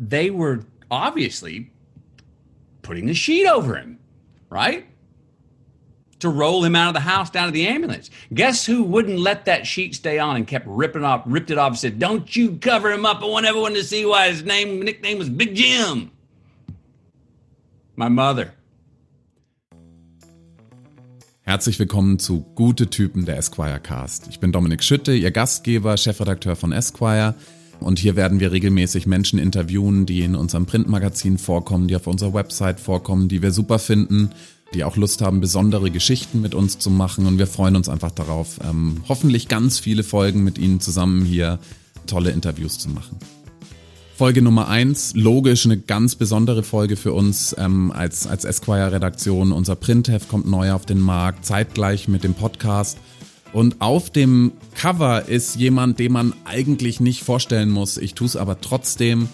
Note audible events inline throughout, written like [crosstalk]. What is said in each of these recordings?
they were obviously putting a sheet over him, right? To roll him out of the house down to the ambulance. Guess who wouldn't let that sheet stay on and kept ripping off, ripped it off, and said, Don't you cover him up. I want everyone to see why his name nickname was Big Jim. My mother. Herzlich willkommen zu Gute Typen der Esquire Cast. Ich bin Dominik Schütte, Ihr Gastgeber, Chefredakteur von Esquire. Und hier werden wir regelmäßig Menschen interviewen, die in unserem Printmagazin vorkommen, die auf unserer Website vorkommen, die wir super finden, die auch Lust haben, besondere Geschichten mit uns zu machen. Und wir freuen uns einfach darauf, ähm, hoffentlich ganz viele Folgen mit Ihnen zusammen hier tolle Interviews zu machen. Folge Nummer eins, logisch eine ganz besondere Folge für uns ähm, als, als Esquire-Redaktion. Unser Printheft kommt neu auf den Markt, zeitgleich mit dem Podcast. Und auf dem Cover ist jemand, den man eigentlich nicht vorstellen muss. Ich tue es aber trotzdem.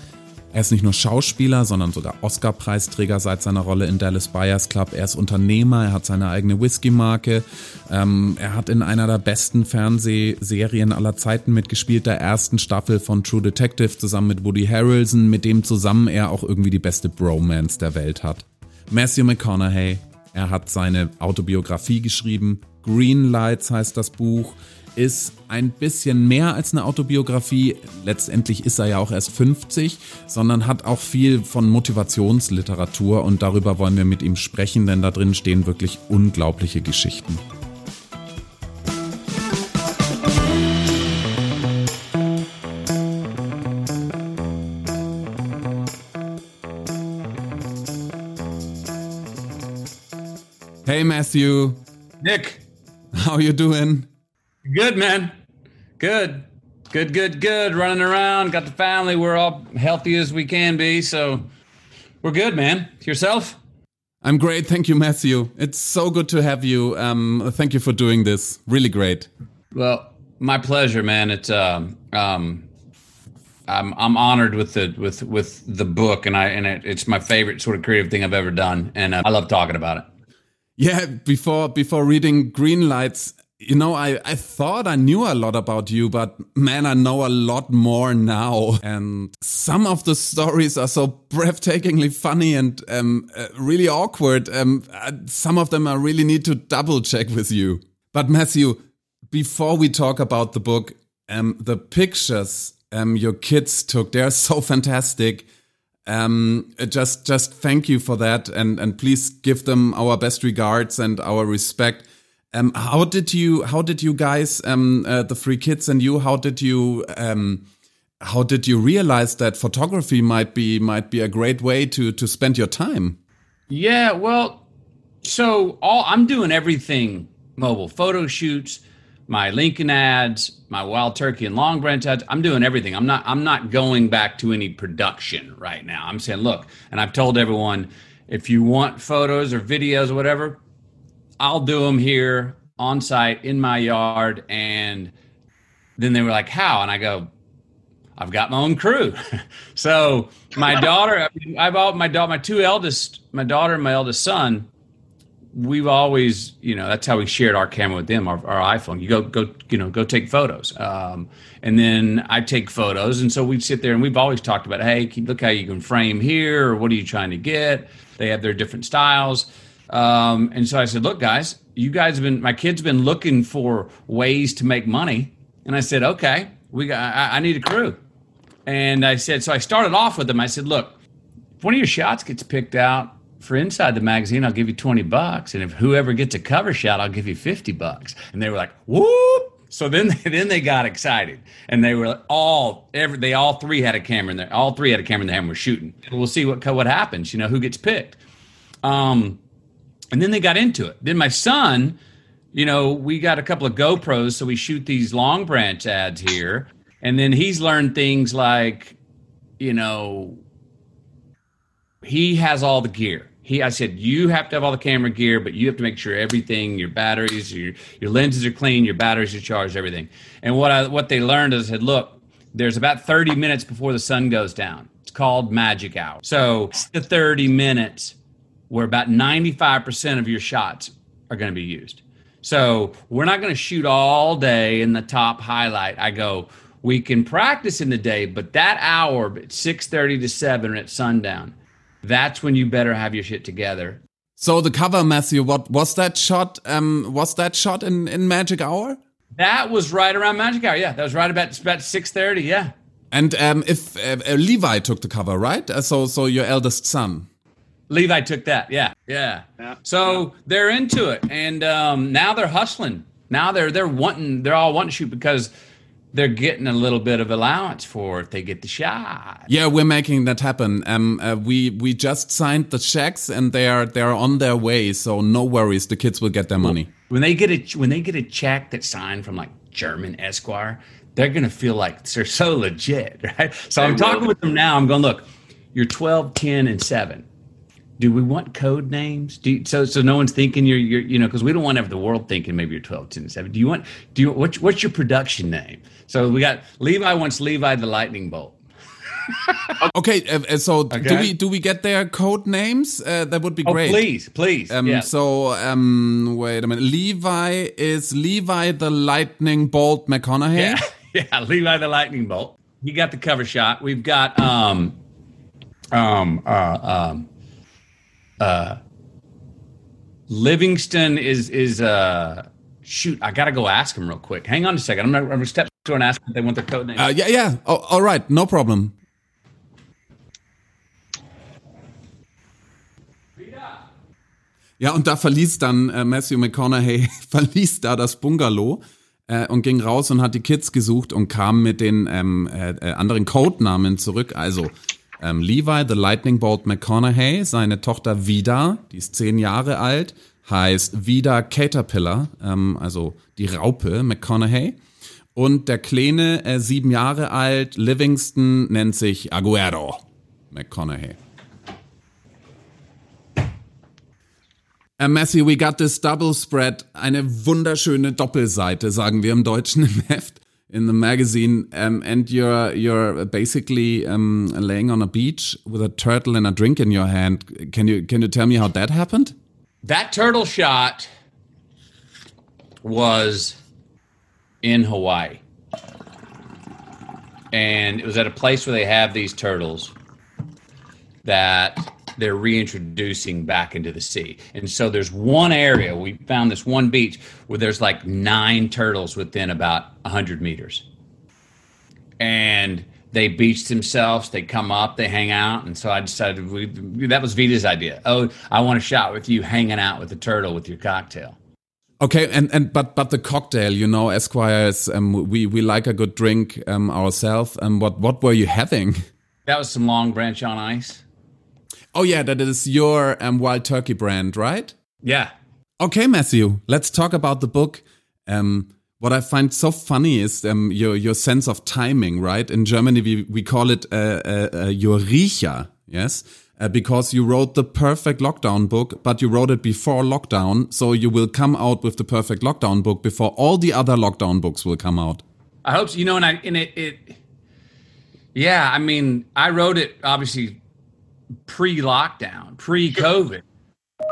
Er ist nicht nur Schauspieler, sondern sogar Oscar-Preisträger seit seiner Rolle in Dallas Buyers Club. Er ist Unternehmer, er hat seine eigene Whisky-Marke. Ähm, er hat in einer der besten Fernsehserien aller Zeiten mitgespielt, der ersten Staffel von True Detective zusammen mit Woody Harrelson, mit dem zusammen er auch irgendwie die beste Bromance der Welt hat. Matthew McConaughey, er hat seine Autobiografie geschrieben. Green Lights heißt das Buch. Ist ein bisschen mehr als eine Autobiografie. Letztendlich ist er ja auch erst 50, sondern hat auch viel von Motivationsliteratur und darüber wollen wir mit ihm sprechen, denn da drin stehen wirklich unglaubliche Geschichten. Hey Matthew. Nick. How you doing? Good, man. Good. Good, good, good. Running around, got the family. We're all healthy as we can be. So we're good, man. Yourself? I'm great. Thank you, Matthew. It's so good to have you. Um, thank you for doing this. Really great. Well, my pleasure, man. It's um, um, I'm I'm honored with the with with the book, and I and it, it's my favorite sort of creative thing I've ever done, and uh, I love talking about it. Yeah, before before reading Green Lights, you know, I, I thought I knew a lot about you, but man, I know a lot more now. And some of the stories are so breathtakingly funny and um, uh, really awkward. Um, uh, some of them I really need to double check with you. But Matthew, before we talk about the book, um, the pictures um, your kids took, they're so fantastic. Um, just, just thank you for that, and and please give them our best regards and our respect. Um, how did you, how did you guys, um, uh, the three kids and you, how did you, um, how did you realize that photography might be might be a great way to to spend your time? Yeah, well, so all I'm doing everything mobile photo shoots, my Lincoln ads, my Wild Turkey and Long Branch ads. I'm doing everything. I'm not I'm not going back to any production right now. I'm saying, look, and I've told everyone, if you want photos or videos or whatever, I'll do them here on site in my yard. And then they were like, how? And I go, I've got my own crew. [laughs] so my [laughs] daughter, I've all my daughter, my two eldest, my daughter and my eldest son, we've always, you know, that's how we shared our camera with them, our, our iPhone. You go, go, you know, go take photos. Um, and then I take photos. And so we'd sit there and we've always talked about, hey, look how you can frame here, or what are you trying to get? They have their different styles. Um, and so I said, look, guys, you guys have been, my kids been looking for ways to make money. And I said, okay, we got, I, I need a crew. And I said, so I started off with them. I said, look, if one of your shots gets picked out for inside the magazine, I'll give you 20 bucks. And if whoever gets a cover shot, I'll give you 50 bucks. And they were like, whoop. So then, [laughs] then they got excited, and they were all every they all three had a camera in there. All three had a camera in there and were shooting. We'll see what what happens. You know who gets picked. Um, and then they got into it. Then my son, you know, we got a couple of GoPros, so we shoot these long branch ads here, and then he's learned things like, you know, he has all the gear. He, I said, you have to have all the camera gear, but you have to make sure everything, your batteries, your your lenses are clean, your batteries are charged, everything. And what I what they learned is, I said, look, there's about 30 minutes before the sun goes down. It's called magic hour. So the 30 minutes where about 95% of your shots are going to be used. So we're not going to shoot all day in the top highlight. I go, we can practice in the day, but that hour, 6:30 to 7 at sundown, that's when you better have your shit together. So the cover, Matthew, what was that shot? Um, was that shot in in Magic Hour? That was right around Magic Hour. Yeah, that was right about about 6:30. Yeah. And um, if uh, uh, Levi took the cover, right? Uh, so so your eldest son. Levi took that. Yeah, yeah. yeah. So yeah. they're into it, and um, now they're hustling. Now they're they're wanting. They're all wanting to shoot because they're getting a little bit of allowance for if they get the shot. Yeah, we're making that happen. Um, uh, we we just signed the checks and they are they are on their way. So no worries, the kids will get their money. When they get a when they get a check that's signed from like German Esquire, they're gonna feel like they're so legit, [laughs] right? So they I'm talking with them now. I'm going, look, you're 12, 10, and seven do we want code names? Do you, so so no one's thinking you're you're you know because we don't want to have the world thinking maybe you're 12, 10, 7. Do you want do you what's what's your production name? So we got Levi wants Levi the Lightning Bolt. [laughs] okay, uh, uh, so okay. do we do we get their code names? Uh, that would be oh, great. Please, please. Um, yes. So um, wait a minute. Levi is Levi the Lightning Bolt McConaughey. Yeah, [laughs] yeah, Levi the Lightning Bolt. He got the cover shot. We've got um um uh um uh, Livingston is is uh shoot. I gotta go ask him real quick. Hang on a second. I'm gonna, I'm gonna step to and ask if they want their code name. Uh, yeah, yeah. Oh, all right, no problem. Ja, und da verließ dann äh, Matthew McConaughey, [laughs] verließ da das Bungalow äh, und ging raus und hat die Kids gesucht und kam mit den ähm, äh, äh anderen Codenamen zurück. Also ähm, Levi, The Lightning Bolt McConaughey, seine Tochter Vida, die ist zehn Jahre alt, heißt Vida Caterpillar, ähm, also die Raupe McConaughey. Und der Kleine, äh, sieben Jahre alt, Livingston, nennt sich Aguero McConaughey. Uh, Matthew, we got this double spread, eine wunderschöne Doppelseite, sagen wir im Deutschen im Heft in the magazine, um, and you're you're basically um, laying on a beach with a turtle and a drink in your hand. Can you can you tell me how that happened? That turtle shot was in Hawaii, and it was at a place where they have these turtles that they're reintroducing back into the sea. And so there's one area, we found this one beach where there's like nine turtles within about 100 meters. And they beach themselves, they come up, they hang out. And so I decided we, that was Vida's idea. Oh, I want a shot with you hanging out with the turtle with your cocktail. Okay, and, and but but the cocktail, you know, Esquires, um, we we like a good drink um, ourselves. And um, what what were you having? That was some Long Branch on ice. Oh yeah, that is your um, Wild Turkey brand, right? Yeah. Okay, Matthew, let's talk about the book. Um, what I find so funny is um, your your sense of timing, right? In Germany, we we call it uh, uh, uh, your Riecher, yes, uh, because you wrote the perfect lockdown book, but you wrote it before lockdown, so you will come out with the perfect lockdown book before all the other lockdown books will come out. I hope so. You know, and I and it, it yeah, I mean, I wrote it obviously pre-lockdown, pre-COVID.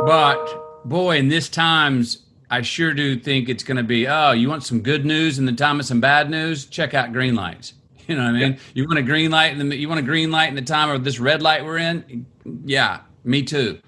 But boy, in this times, I sure do think it's going to be. Oh, you want some good news in the time of some bad news? Check out green lights. [laughs] You know what I mean? Yeah. You want a green light in the you want a green light in the time of this red light we're in? Yeah, me too.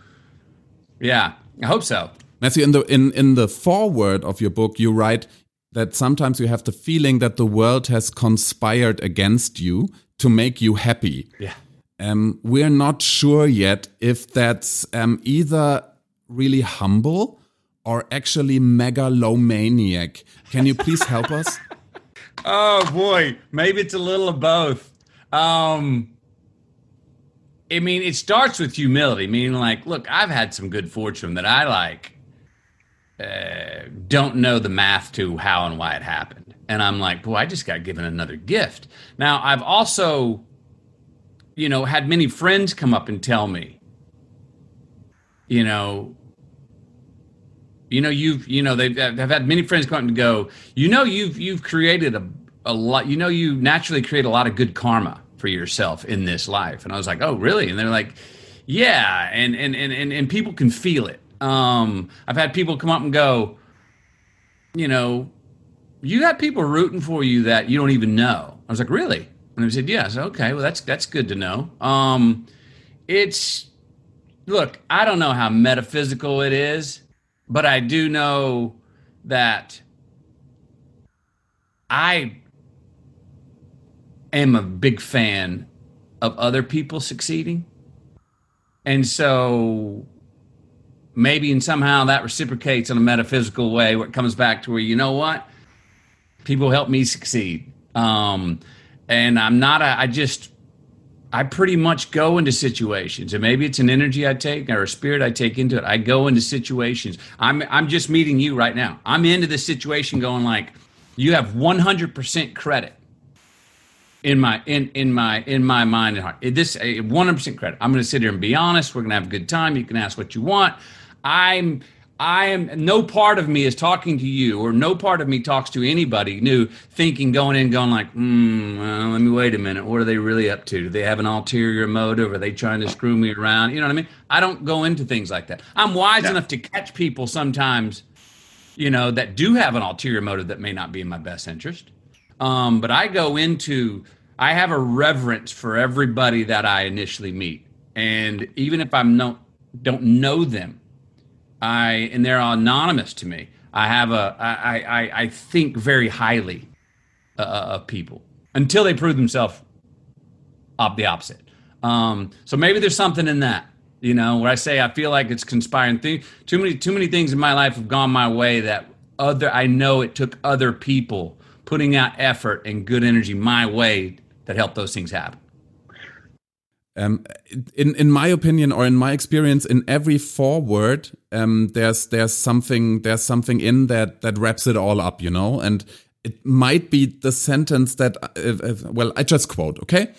Yeah, I hope so. Matthew, in the in in the foreword of your book, you write that sometimes you have the feeling that the world has conspired against you to make you happy. Yeah. Um, we're not sure yet if that's um, either really humble or actually megalomaniac. Can you please help us? [laughs] oh boy, maybe it's a little of both. Um, I mean, it starts with humility, meaning like, look, I've had some good fortune that I like uh, don't know the math to how and why it happened. And I'm like, boy, I just got given another gift. Now, I've also you know, had many friends come up and tell me, you know, you know, you've, you know, they've, have had many friends come up and go, you know, you've, you've created a, a lot, you know, you naturally create a lot of good karma for yourself in this life. And I was like, oh, really? And they're like, yeah. And, and, and, and, and people can feel it. Um, I've had people come up and go, you know, you got people rooting for you that you don't even know I was like, really? And he said, yes. Okay, well, that's that's good to know. Um, it's look, I don't know how metaphysical it is, but I do know that I am a big fan of other people succeeding. And so maybe and somehow that reciprocates in a metaphysical way where it comes back to where you know what people help me succeed um, and i'm not a, i just i pretty much go into situations and maybe it's an energy i take or a spirit i take into it i go into situations i'm i'm just meeting you right now i'm into the situation going like you have 100% credit in my in in my in my mind and heart. This 100% credit. I'm going to sit here and be honest. We're going to have a good time. You can ask what you want. I'm I am no part of me is talking to you, or no part of me talks to anybody new, thinking, going in, going like, hmm, well, let me wait a minute. What are they really up to? Do they have an ulterior motive? Are they trying to screw me around? You know what I mean? I don't go into things like that. I'm wise yeah. enough to catch people sometimes, you know, that do have an ulterior motive that may not be in my best interest. Um, but I go into, I have a reverence for everybody that I initially meet, and even if I'm no, don't know them I and they're anonymous to me. I have a I I, I think very highly uh, uh, of people until they prove themselves up the opposite. Um, so maybe there's something in that, you know, where I say I feel like it's conspiring. Thing too many too many things in my life have gone my way that other I know it took other people putting out effort and good energy my way that helped those things happen. Um, in in my opinion or in my experience, in every foreword, um, there's there's something there's something in that that wraps it all up, you know, and it might be the sentence that well, I just quote, okay.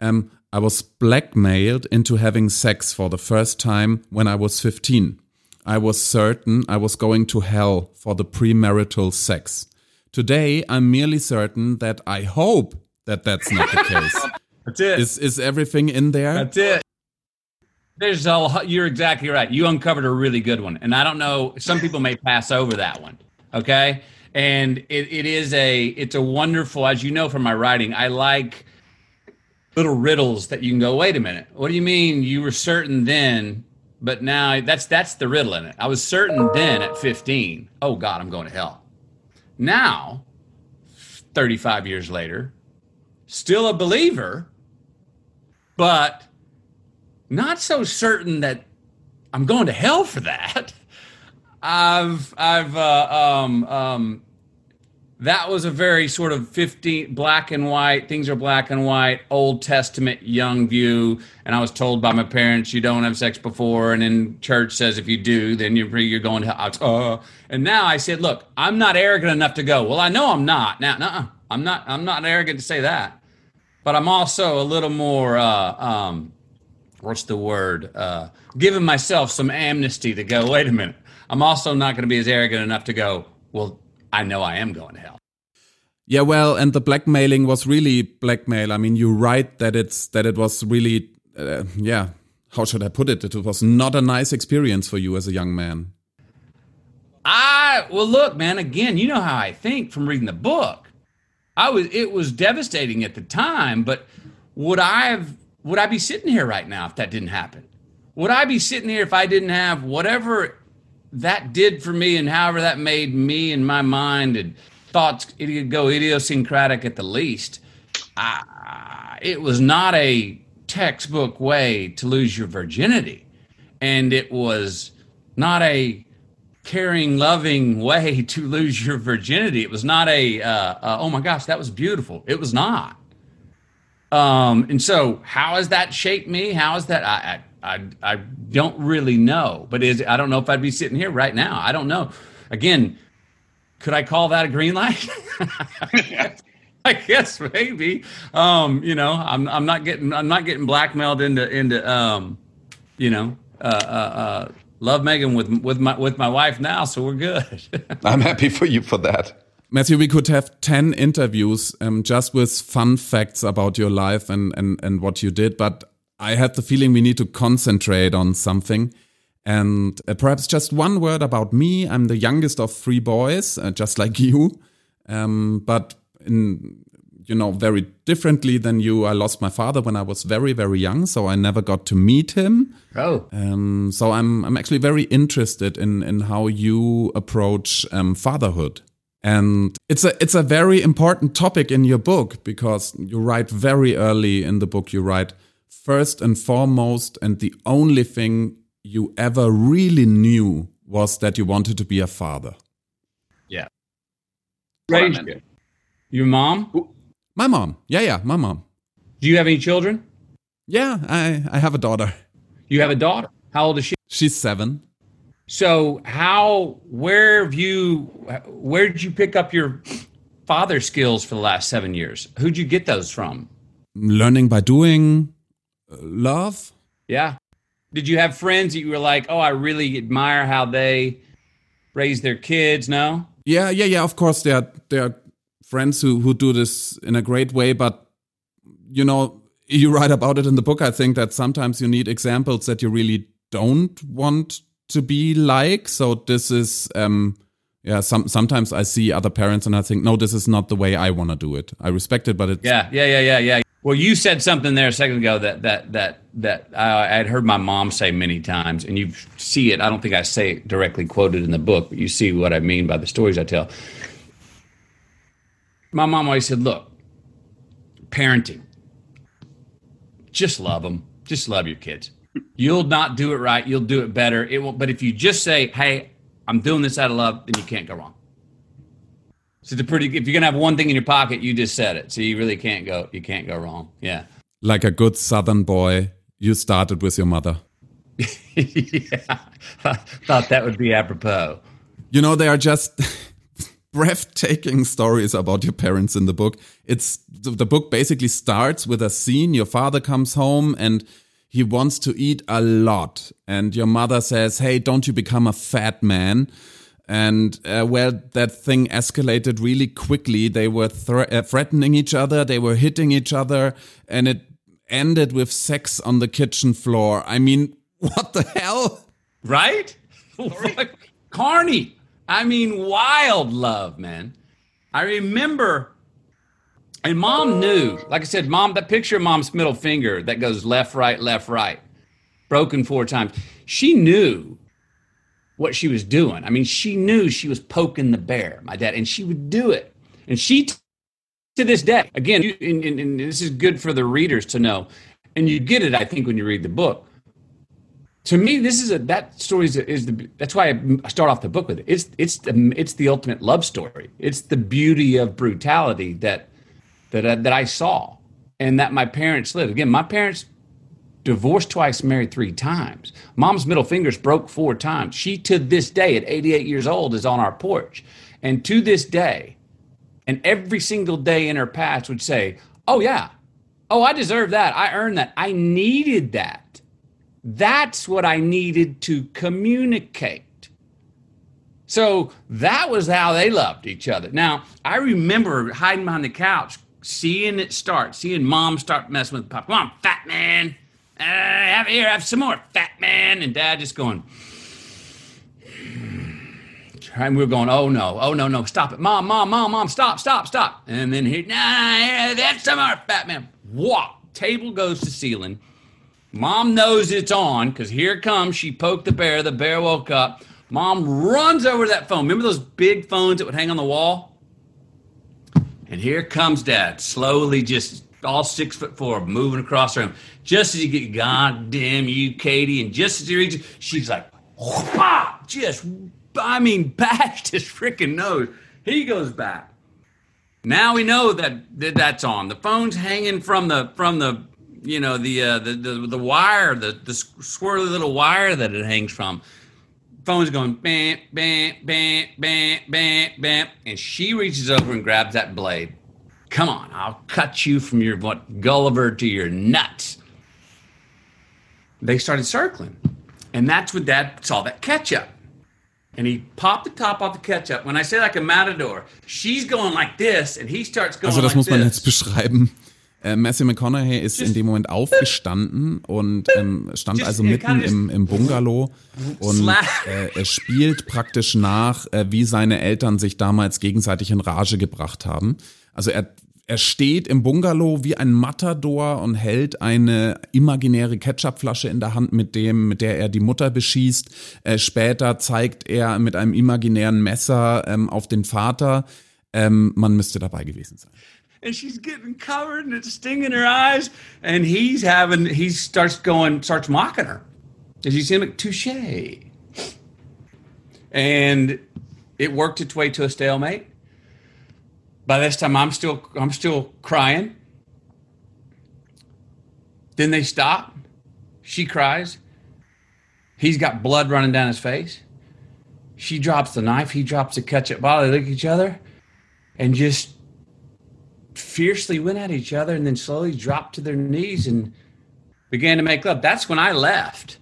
Um, I was blackmailed into having sex for the first time when I was 15. I was certain I was going to hell for the premarital sex. Today, I'm merely certain that I hope that that's not the case. [laughs] That's it. Is is everything in there? That's it. There's a. You're exactly right. You uncovered a really good one, and I don't know. Some people may pass over that one. Okay, and it, it is a. It's a wonderful. As you know from my writing, I like little riddles that you can go. Wait a minute. What do you mean? You were certain then, but now that's that's the riddle in it. I was certain then at 15. Oh God, I'm going to hell. Now, 35 years later, still a believer but not so certain that I'm going to hell for that. [laughs] I've I've uh, um, um, that was a very sort of 15 black and white things are black and white old testament young view. And i was told by my parents you don't have sex before. And then church says if you do then you're, you're going to uh, and now i said look i'm not arrogant enough to go. Well i know i'm not. Now nuh i'm not i'm not arrogant to say that but I'm also a little more uh, um, what's the word? Uh, giving myself some amnesty to go. [laughs] Wait a minute. I'm also not going to be as arrogant enough to go. Well, I know I am going to hell. Yeah, well, and the blackmailing was really blackmail. I mean, you write that it's that it was really, uh, yeah. How should I put it? It was not a nice experience for you as a young man. I well, look, man. Again, you know how I think from reading the book. I was it was devastating at the time, but would I have would I be sitting here right now if that didn't happen? Would I be sitting here if I didn't have whatever that did for me and however that made me and my mind and thoughts it go idiosyncratic at the least. I, it was not a textbook way to lose your virginity. And it was not a caring, loving way [laughs] to lose your virginity. It was not a, uh, uh, oh my gosh, that was beautiful. It was not. Um, and so, how has that shaped me? How has that? I, I, I, I don't really know, but is I don't know if I'd be sitting here right now. I don't know. Again, could I call that a green light? [laughs] I guess maybe. Um, you know, I'm I'm not getting I'm not getting blackmailed into into um, you know, uh, uh, uh love Megan with with my with my wife now, so we're good. [laughs] I'm happy for you for that. Matthew, we could have 10 interviews um, just with fun facts about your life and, and, and what you did, but I had the feeling we need to concentrate on something. And uh, perhaps just one word about me. I'm the youngest of three boys, uh, just like [laughs] you. Um, but in, you know, very differently than you. I lost my father when I was very, very young, so I never got to meet him. Oh. Um, so I'm I'm actually very interested in in how you approach um, fatherhood. And it's a it's a very important topic in your book because you write very early in the book. You write first and foremost, and the only thing you ever really knew was that you wanted to be a father. Yeah. Raised you. Your mom? My mom. Yeah, yeah, my mom. Do you have any children? Yeah, I I have a daughter. You have a daughter. How old is she? She's seven. So how where have you where did you pick up your father skills for the last seven years? Who'd you get those from? Learning by doing, uh, love. Yeah. Did you have friends that you were like, oh, I really admire how they raise their kids? No. Yeah, yeah, yeah. Of course, there are there are friends who who do this in a great way, but you know, [laughs] you write about it in the book. I think that sometimes you need examples that you really don't want to be like. So this is, um, yeah. Some sometimes I see other parents and I think, no, this is not the way I want to do it. I respect it, but it's yeah, yeah, yeah, yeah, yeah. Well, you said something there a second ago that that that that I had heard my mom say many times, and you see it. I don't think I say it directly quoted in the book, but you see what I mean by the stories I tell. My mom always said, "Look, parenting, just love them, just love your kids. You'll not do it right, you'll do it better. It won't. But if you just say, "Hey, I'm doing this out of love," then you can't go wrong." So it's a pretty. If you're gonna have one thing in your pocket, you just said it. So you really can't go. You can't go wrong. Yeah. like a good Southern boy. You started with your mother. [laughs] yeah. [laughs] Thought that would be apropos. You know, they are just [laughs] breathtaking stories about your parents in the book. It's the the book basically starts with a scene. Your father comes home and he wants to eat a lot. And your mother says, Hey, don't you become a fat man? And uh, well, that thing escalated really quickly. They were thre- uh, threatening each other, they were hitting each other, and it ended with sex on the kitchen floor. I mean, [laughs] what the hell? Right? Carney. I mean, wild love, man. I remember, and mom knew, like I said, mom, that picture of mom's middle finger that goes left, right, left, right, broken four times. She knew what she was doing. I mean, she knew she was poking the bear, my dad, and she would do it. And she, t- to this day, again, you, and, and, and this is good for the readers to know, and you get it, I think, when you read the book to me this is a that story is, is the that's why I start off the book with it. It's it's the it's the ultimate love story. It's the beauty of brutality that that uh, that I saw and that my parents lived. Again, my parents divorced twice, married three times. Mom's middle fingers broke four times. She to this day at 88 years old is on our porch. And to this day, and every single day in her past would say, "Oh yeah. Oh, I deserve that. I earned that. I needed that." That's what I needed to communicate. So that was how they loved each other. Now, I remember hiding behind the couch, seeing it start, seeing mom start messing with pop. Come on, fat man. Uh, have here, have some more, fat man. And dad just going, [sighs] and we were going, oh no, oh no, no, stop it. Mom, mom, mom, mom, stop, stop, stop. And then he, nah, that's some more, fat man. What? Table goes to ceiling. Mom knows it's on because here it comes. She poked the bear. The bear woke up. Mom runs over to that phone. Remember those big phones that would hang on the wall? And here comes dad, slowly just all six foot four, moving across the room. Just as you get, God damn you, Katie. And just as he reaches, she's like, Whop! just, I mean, [laughs] bashed his freaking nose. He goes back. Now we know that, that that's on. The phone's hanging from the from the you know the uh, the, the the wire, the the squirrely little wire that it hangs from. Phone's going bam bam bam bam bam bam, and she reaches over and grabs that blade. Come on, I'll cut you from your what Gulliver to your nuts. They started circling, and that's when Dad saw that ketchup. And he popped the top off the ketchup. When I say like a matador, she's going like this, and he starts going Also das like muss man this. jetzt beschreiben. Äh, Matthew McConaughey ist in dem Moment aufgestanden und ähm, stand also mitten im, im Bungalow und äh, er spielt praktisch nach, äh, wie seine Eltern sich damals gegenseitig in Rage gebracht haben. Also er, Er steht im Bungalow wie ein Matador und hält eine imaginäre Ketchupflasche in der Hand, mit dem, mit der er die Mutter beschießt. Äh, später zeigt er mit einem imaginären Messer ähm, auf den Vater. Ähm, man müsste dabei gewesen sein. And she's getting covered and it's stinging her eyes. And he's having, he starts going, starts mocking her. And she's him, like, touche. And it worked its way to a stalemate. By this time, I'm still I'm still crying. Then they stop. She cries. He's got blood running down his face. She drops the knife. He drops the ketchup bottle. They look at each other and just fiercely went at each other and then slowly dropped to their knees and began to make love. That's when I left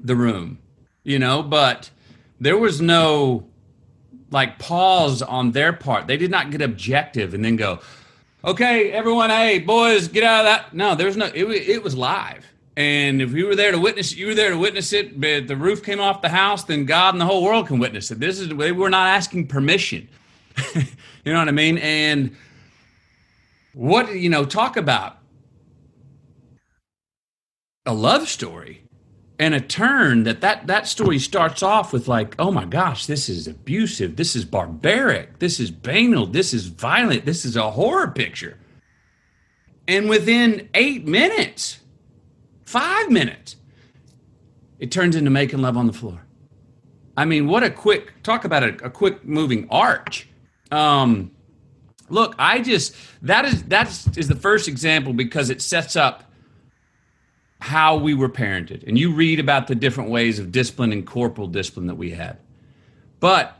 the room, you know, but there was no like pause on their part. They did not get objective and then go, okay, everyone, hey, boys, get out of that. No, there's no, it, it was live. And if you were there to witness it, you were there to witness it. But the roof came off the house, then God and the whole world can witness it. This is, we're not asking permission. [laughs] you know what I mean? And what, you know, talk about a love story and a turn that, that that story starts off with like oh my gosh this is abusive this is barbaric this is banal this is violent this is a horror picture. And within eight minutes five minutes it turns into making love on the floor. I mean what a quick talk about a, a quick moving arch. Um look i just that is that is the first example because it sets up how we were parented. And you read about the different ways of discipline and corporal discipline that we had. But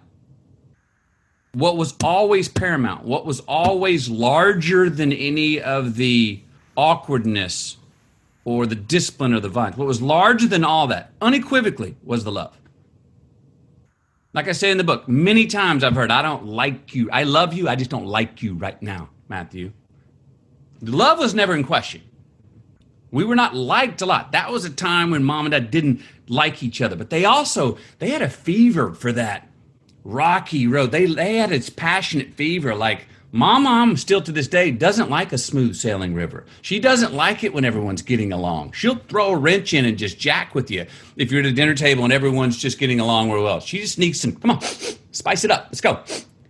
what was always paramount, what was always larger than any of the awkwardness or the discipline or the violence, what was larger than all that, unequivocally, was the love. Like I say in the book, many times I've heard, I don't like you. I love you. I just don't like you right now, Matthew. Love was never in question. We were not liked a lot. That was a time when mom and dad didn't like each other, but they also they had a fever for that rocky road. They they had its passionate fever. Like my mom still to this day doesn't like a smooth sailing river. She doesn't like it when everyone's getting along. She'll throw a wrench in and just jack with you if you're at a dinner table and everyone's just getting along real well. She just needs some. Come on, [sniffs] spice it up. Let's go.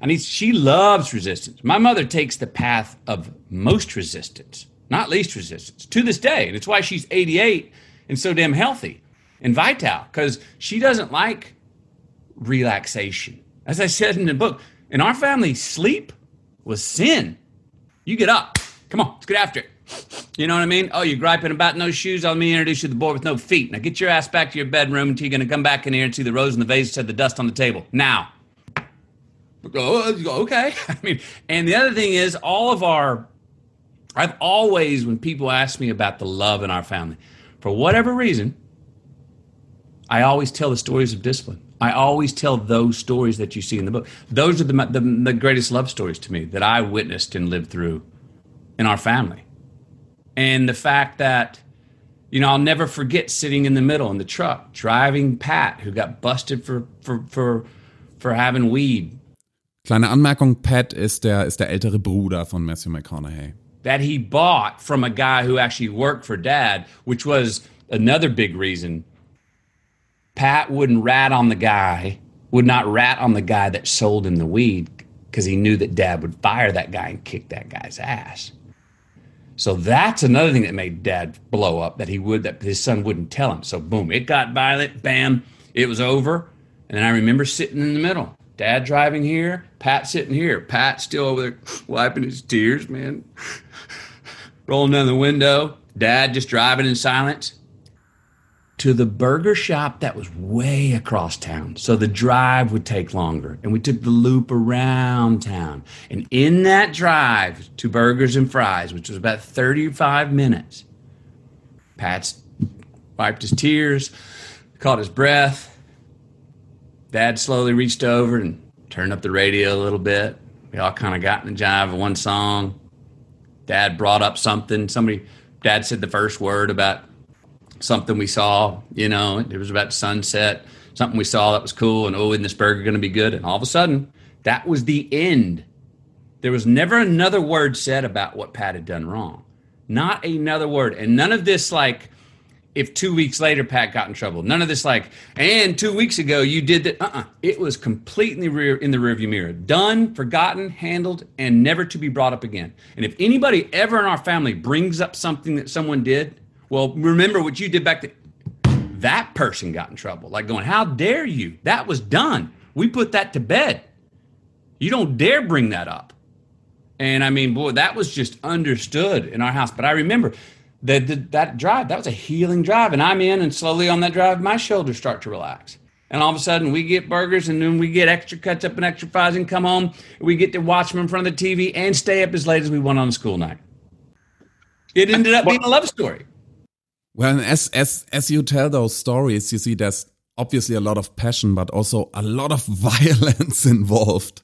I need. She loves resistance. My mother takes the path of most resistance not least resistance to this day. And it's why she's 88 and so damn healthy and vital because she doesn't like relaxation. As I said in the book, in our family, sleep was sin. You get up. Come on, let's get after it. You know what I mean? Oh, you're griping about no shoes. Let me introduce you to the boy with no feet. Now get your ass back to your bedroom until you're going to come back in here and see the rose in the vase, said the dust on the table. Now. Okay. [laughs] I mean, and the other thing is, all of our I've always, when people ask me about the love in our family, for whatever reason, I always tell the stories of discipline. I always tell those stories that you see in the book. Those are the, the, the greatest love stories to me that I witnessed and lived through in our family. And the fact that, you know, I'll never forget sitting in the middle in the truck driving Pat, who got busted for, for, for, for having weed. Kleine Anmerkung, Pat ist der, ist der ältere Bruder von Matthew McConaughey. that he bought from a guy who actually worked for dad, which was another big reason. Pat wouldn't rat on the guy, would not rat on the guy that sold him the weed because he knew that dad would fire that guy and kick that guy's ass. So that's another thing that made dad blow up that he would that his son wouldn't tell him. So boom, it got violent, bam, it was over. And then I remember sitting in the middle. Dad driving here, Pat sitting here. Pat still over there [laughs] wiping his tears, man [laughs] rolling down the window, dad just driving in silence to the burger shop that was way across town. So the drive would take longer. And we took the loop around town. And in that drive to Burgers and Fries, which was about 35 minutes, Pat's wiped his tears, caught his breath. Dad slowly reached over and turned up the radio a little bit. We all kind of got in the jive of one song dad brought up something. Somebody, dad said the first word about something we saw. You know, it was about sunset, something we saw that was cool, and oh, isn't this burger going to be good? And all of a sudden, that was the end. There was never another word said about what Pat had done wrong. Not another word. And none of this, like, if two weeks later Pat got in trouble. None of this, like, and two weeks ago you did that. Uh uh It was completely rear, in the rearview mirror. Done, forgotten, handled, and never to be brought up again. And if anybody ever in our family brings up something that someone did, well, remember what you did back then. That person got in trouble. Like, going, how dare you? That was done. We put that to bed. You don't dare bring that up. And I mean, boy, that was just understood in our house. But I remember that that, that drive, that was a healing drive. And I'm in, and slowly on that drive, my shoulders start to relax. And all of a sudden, we get burgers, and then we get extra cuts up and extra fries, and come home. We get to watch them in front of the TV and stay up as late as we want on a school night. It ended up being a love story. Well, as as as you tell those stories, you see there's obviously a lot of passion, but also a lot of [laughs] violence involved.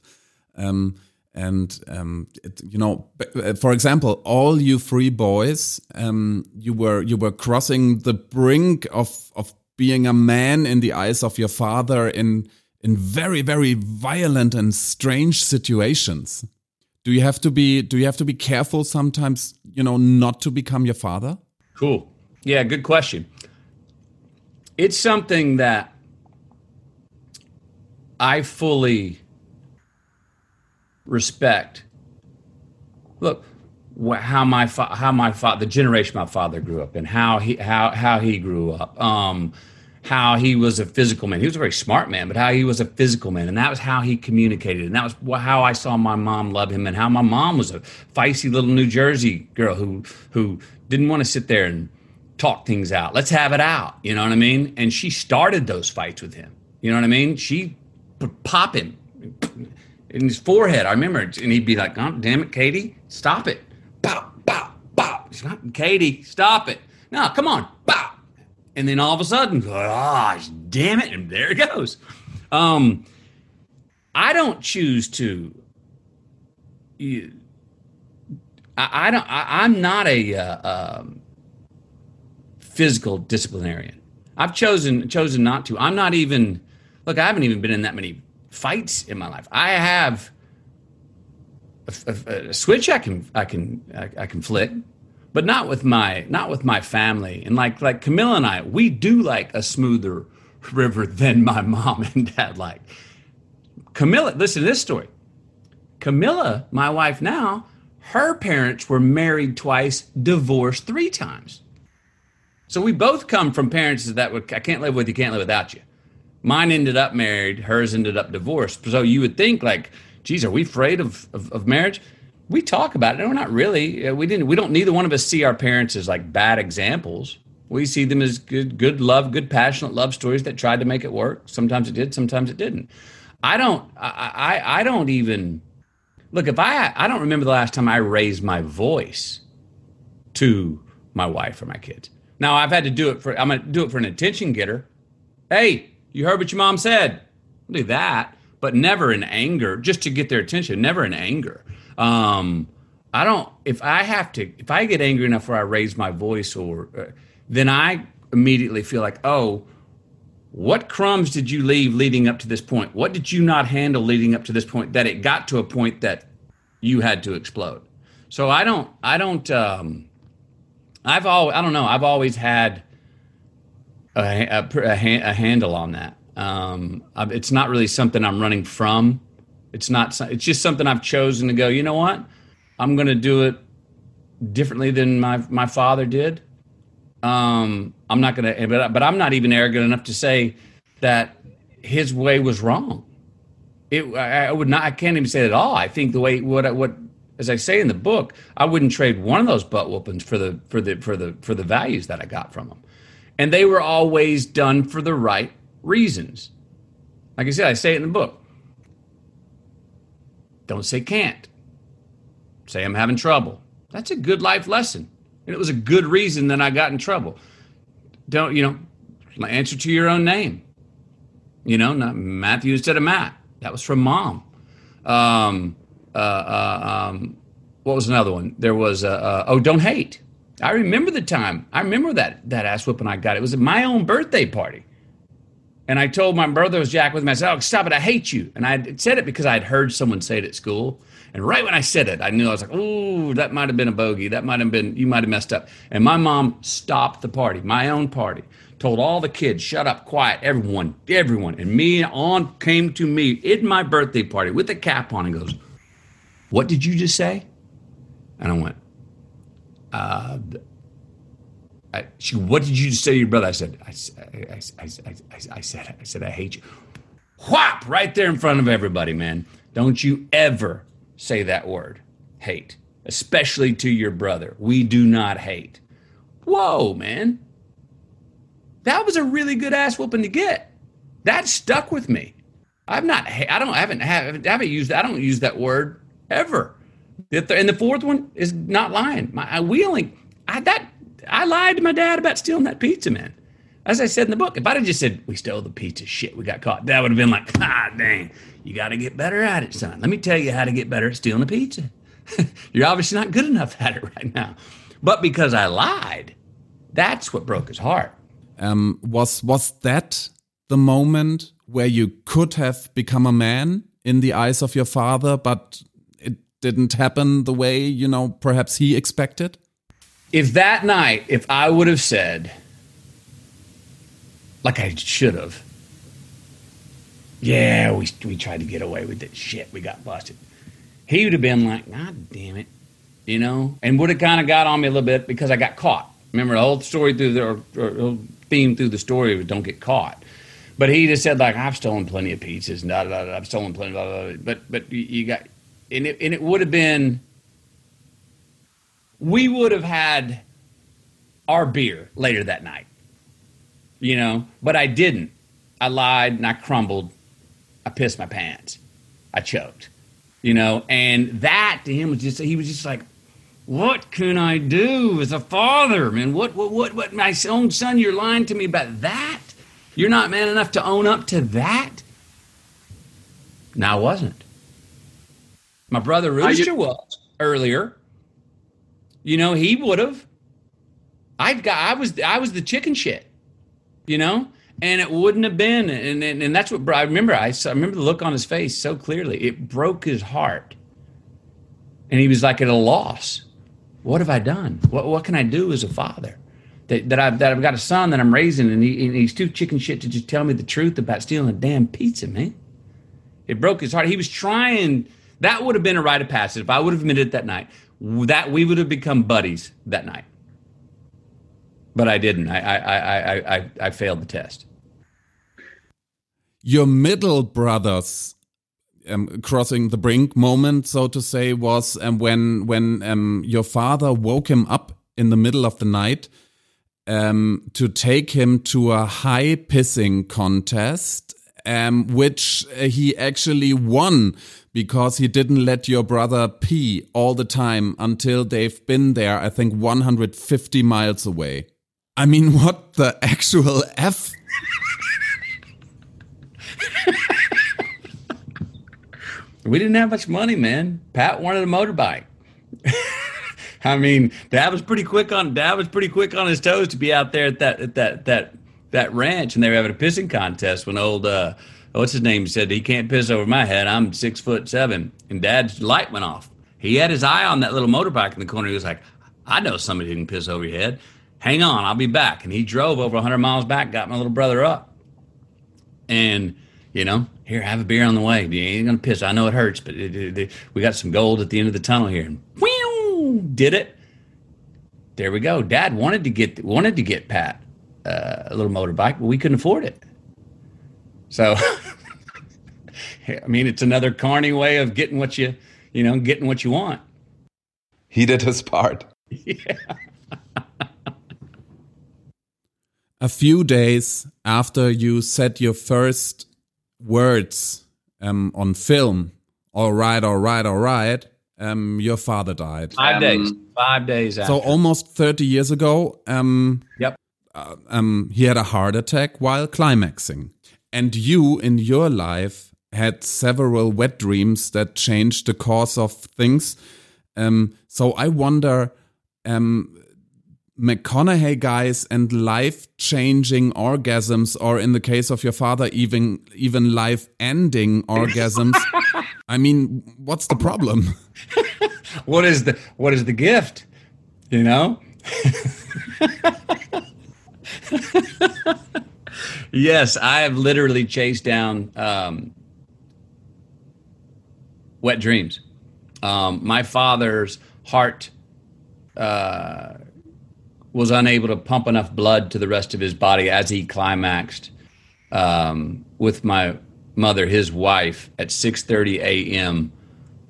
Um, and um, it, you know, uh, for example, all you three boys, um, you were you were crossing the brink of of being a man in the eyes of your father in in very very violent and strange situations. Do you have to be Do you have to be careful sometimes? You know, not to become your father. Cool. Yeah, good question. It's something that I fully respect. Look, how my fa- how my father, the generation my father grew up in, how he how how he grew up, um, how he was a physical man. He was a very smart man, but how he was a physical man, and that was how he communicated, and that was how I saw my mom love him, and how my mom was a feisty little New Jersey girl who who didn't want to sit there and talk things out. Let's have it out. You know what I mean? And she started those fights with him. You know what I mean? She pop him [laughs] in his forehead. I remember, and he'd be like, oh, "Damn it, Katie, stop it!" Bow, bow, bow. Not Katie, stop it! No, come on, bow. And then all of a sudden, gosh, damn it, and there it goes. Um, I don't choose to. You, I, I don't. I, am not a uh, um, physical disciplinarian. I've chosen chosen not to. I'm not even. Look, I haven't even been in that many fights in my life. I have a, a, a switch I can I can I, I, can flick, but not with my not with my family. And like like Camila and I, we do like a smoother river than my [laughs] mom and dad like. Camila, listen to this story. Camila, my wife now, her parents were married twice, divorced three times. So we both come from parents that would I can't live with you, can't live without you. Mine ended up married, hers ended up divorced. So you would think like, geez, are we afraid of, of, of marriage? We talk about it. No, we're not really. Uh, we didn't. We don't. Neither one of us see our parents as like bad examples. We see them as good, good love, good passionate love stories that tried to make it work. Sometimes it did. Sometimes it didn't. I don't. I. I, I don't even look. If I. I don't remember the last time I raised my voice to my wife or my kids. Now I've had to do it for. I'm gonna do it for an attention getter. Hey, you heard what your mom said. I'll do that, but never in anger, just to get their attention. Never in anger. Um, I don't. If I have to, if I get angry enough where I raise my voice, or uh, then I immediately feel like, oh, what crumbs did you leave leading up to this point? What did you not handle leading up to this point that it got to a point that you had to explode? So I don't. I don't. Um, I've always. I don't know. I've always had a, a, a, a handle on that. Um, it's not really something I'm running from. It's not. It's just something I've chosen to go. You know what? I'm going to do it differently than my my father did. Um, I'm not going to, but but I'm not even arrogant enough to say that his way was wrong. It I would not. I can't even say it at all. I think the way what what as I say in the book, I wouldn't trade one of those butt whoopings for the for the for the for the values that I got from them and they were always done for the right reasons. Like I said, I say it in the book. Don't say can't. Say I'm having trouble. That's a good life lesson. And it was a good reason that I got in trouble. Don't, you know, my answer to your own name. You know, not Matthew instead of Matt. That was from mom. Um, um, what was another one? There was, uh, uh oh, don't hate. I remember the time. I remember that that ass whooping I got. It was at my own birthday party. And I told my brother was Jack with me. I said, "Oh, stop it! I hate you." And I said it because I had heard someone say it at school, And right when I said it, I knew I was like, "Ooh, that might have been a bogey. That might have been you might have messed up." And my mom stopped the party, my own party, told all the kids, "Shut up, quiet, everyone, everyone." And me on came to me in my birthday party with a cap on and goes, "What did you just say?" And I went, uh, I, she, what did you say to your brother? I said, I, I, I, I, I said, I said, I hate you. Whop! Right there in front of everybody, man. Don't you ever say that word, hate, especially to your brother. We do not hate. Whoa, man. That was a really good ass whooping to get. That stuck with me. I've not, I don't, I haven't, haven't, I haven't used, I don't use that word ever. And the fourth one is not lying. My wheeling, I, that I lied to my dad about stealing that pizza, man. As I said in the book, if I'd have just said, we stole the pizza, shit, we got caught, that would have been like, ah, dang, you got to get better at it, son. Let me tell you how to get better at stealing a pizza. [laughs] You're obviously not good enough at it [laughs] right now. But because I lied, that's what broke his heart. Um, was was that the moment where you could have become a man in the eyes of your father, but didn't happen the way you know perhaps he expected? if that night, if I would have said, like I should have, yeah, we, we tried to get away with it. Shit, we got busted. He would have been like, God damn it, you know, and would have kind of got on me a little bit because I got caught. Remember the whole story through the or, or theme through the story was don't get caught. But he just said like I've stolen plenty of pizzas and da da da. I've stolen plenty. Blah, blah, blah. But but you got and it and it would have been we would have had our beer later that night. You know, but I didn't. I lied and I crumbled. I pissed my pants. I choked. You know, and that to him was just he was just like, what can I do as a father, man? What what what what my own son, you're lying to me about that? You're not man enough to own up to that? No, I wasn't. My brother Rooster was earlier. You know, he would have. I got I was I was the chicken shit. You know? And it wouldn't have been and and, and that's what I remember I, I remember the look on his face so clearly. It broke his heart. And he was like at a loss. What have I done? What what can I do as a father? That, that I've that I've got a son that I'm raising and, he, and he's too chicken shit to just tell me the truth about stealing a damn pizza, man. It broke his heart. He was trying that would have been a rite of passage if I would have admitted it that night that we would have become buddies that night. But I didn't. I I I I I failed the test. Your middle brothers um, crossing the brink moment, so to say, was um, when when um, your father woke him up in the middle of the night um, to take him to a high pissing contest, um, which he actually won because he didn't let your brother pee all the time until they've been there, I think 150 miles away. I mean, [laughs] what the actual F? we didn't have much money, man. Pat wanted a motorbike. [laughs] I mean, Dad was pretty quick on Dad was pretty quick on his toes to be out there at that at that that that ranch, and they were having a pissing contest when old uh, what's his name He said he can't piss over my head. I'm six foot seven, and Dad's light went off. He had his eye on that little motorbike in the corner. He was like, "I know somebody can piss over your head. Hang on, I'll be back." And he drove over 100 miles back, got my little brother up, and you know, here, have a beer on the way. You ain't gonna piss. I know it hurts, but it, it, it, we got some gold at the end of the tunnel here. And whew, did it. There we go. Dad wanted to get wanted to get Pat uh, a little motorbike, but we couldn't afford it. So, [laughs] I mean, it's another carny way of getting what you, you know, getting what you want. He did his part. Yeah. [laughs] A few days after you said your first words um, on film, all right, all right, all right, um, your father died. Five um, days. Five days after. So almost 30 years ago. Um, yep. Uh, um, he had a heart attack while climaxing. And you in your life had several wet dreams that changed the course of things. Um, so I wonder, um, McConaughey guys and life-changing orgasms, or in the case of your father, even even life-ending [laughs] orgasms. I mean, what's the problem? [laughs] what is the what is the gift? You know? [laughs] yes, I have literally chased down um, wet dreams. Um, my father's heart uh, was unable to pump enough blood to the rest of his body as he climaxed um, with my mother, his wife, at 6:30 a.m.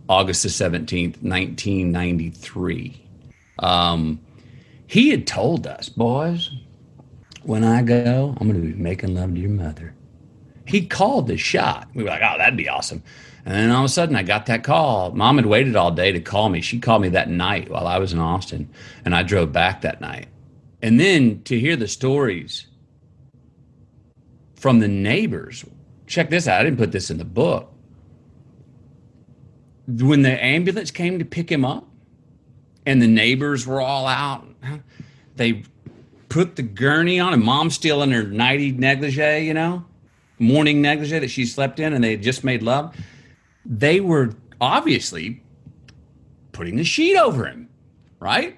August the 17th, 1993. Um, he had told us, boys, when I go, I'm going to be making love to your mother. He called the shot. We were like, oh, that'd be awesome. And then all of a sudden, I got that call. Mom had waited all day to call me. She called me that night while I was in Austin, and I drove back that night. And then to hear the stories from the neighbors. Check this out. I didn't put this in the book. When the ambulance came to pick him up, and the neighbors were all out, they put the gurney on, and mom's still in her nighty negligee, you know, morning negligee that she slept in, and they had just made love they were obviously putting the sheet over him, right?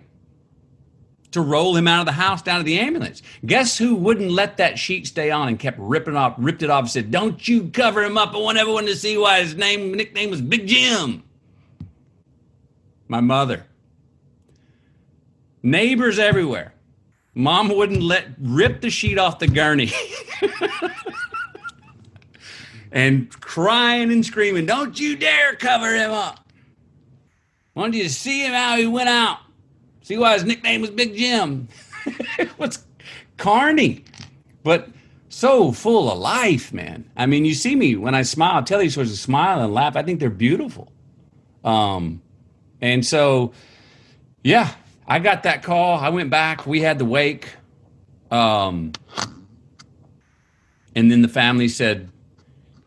To roll him out of the house down to the ambulance. Guess who wouldn't let that sheet stay on and kept ripping off, ripped it off, said, Don't you cover him up. I want everyone to see why his name nickname was Big Jim. My mother. Neighbors everywhere. Mom wouldn't let rip the sheet off the gurney. and crying and screaming, Don't you dare cover him up. Wanted you to see him how he went out. See why his nickname was Big Jim. [laughs] it was carny, but so full of life, man. I mean, you see me when I smile, I tell these to smile and laugh. I think they're beautiful. Um, and so, yeah, I got that call. I went back. We had the wake. Um, and then the family said,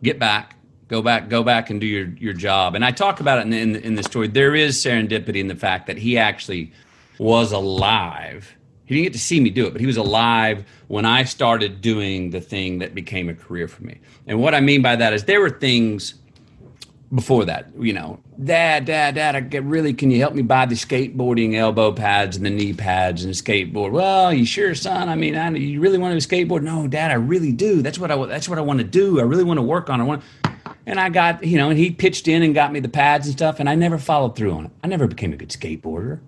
get back, go back, go back and do your your job. And I talk about it in in, in the story. There is serendipity in the fact that he actually was alive. He didn't get to see me do it, but he was alive when I started doing the thing that became a career for me. And what I mean by that is there were things before that, you know, dad, dad, dad, I get really, can you help me buy the skateboarding elbow pads and the knee pads and the skateboard? Well, you sure, son? I mean, I, you really want to skateboard? No, dad, I really do. That's what I, that's what I want to do. I really want to work on. I want, and I got, you know, and he pitched in and got me the pads and stuff, and I never followed through on it. I never became a good skateboarder.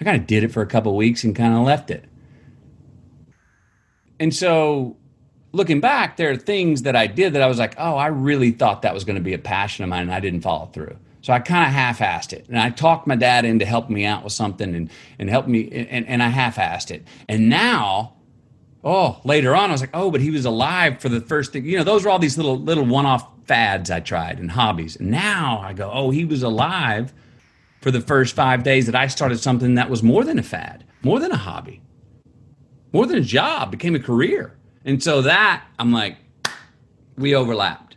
I kind of did it for a couple weeks and kind of left it. And so looking back, there are things that I did that I was like, oh, I really thought that was going to be a passion of mine, and I didn't follow through. So I kind of half-assed it, and I talked my dad into helping me out with something, and and helped me, and, and I half-assed it. And now, oh, later on, I was like, oh, but he was alive for the first thing. You know, those were all these little little one-off fads I tried and hobbies. And now I go, oh, he was alive for the first five days that I started something that was more than a fad, more than a hobby, more than a job, became a career. And so that I'm like, we overlapped.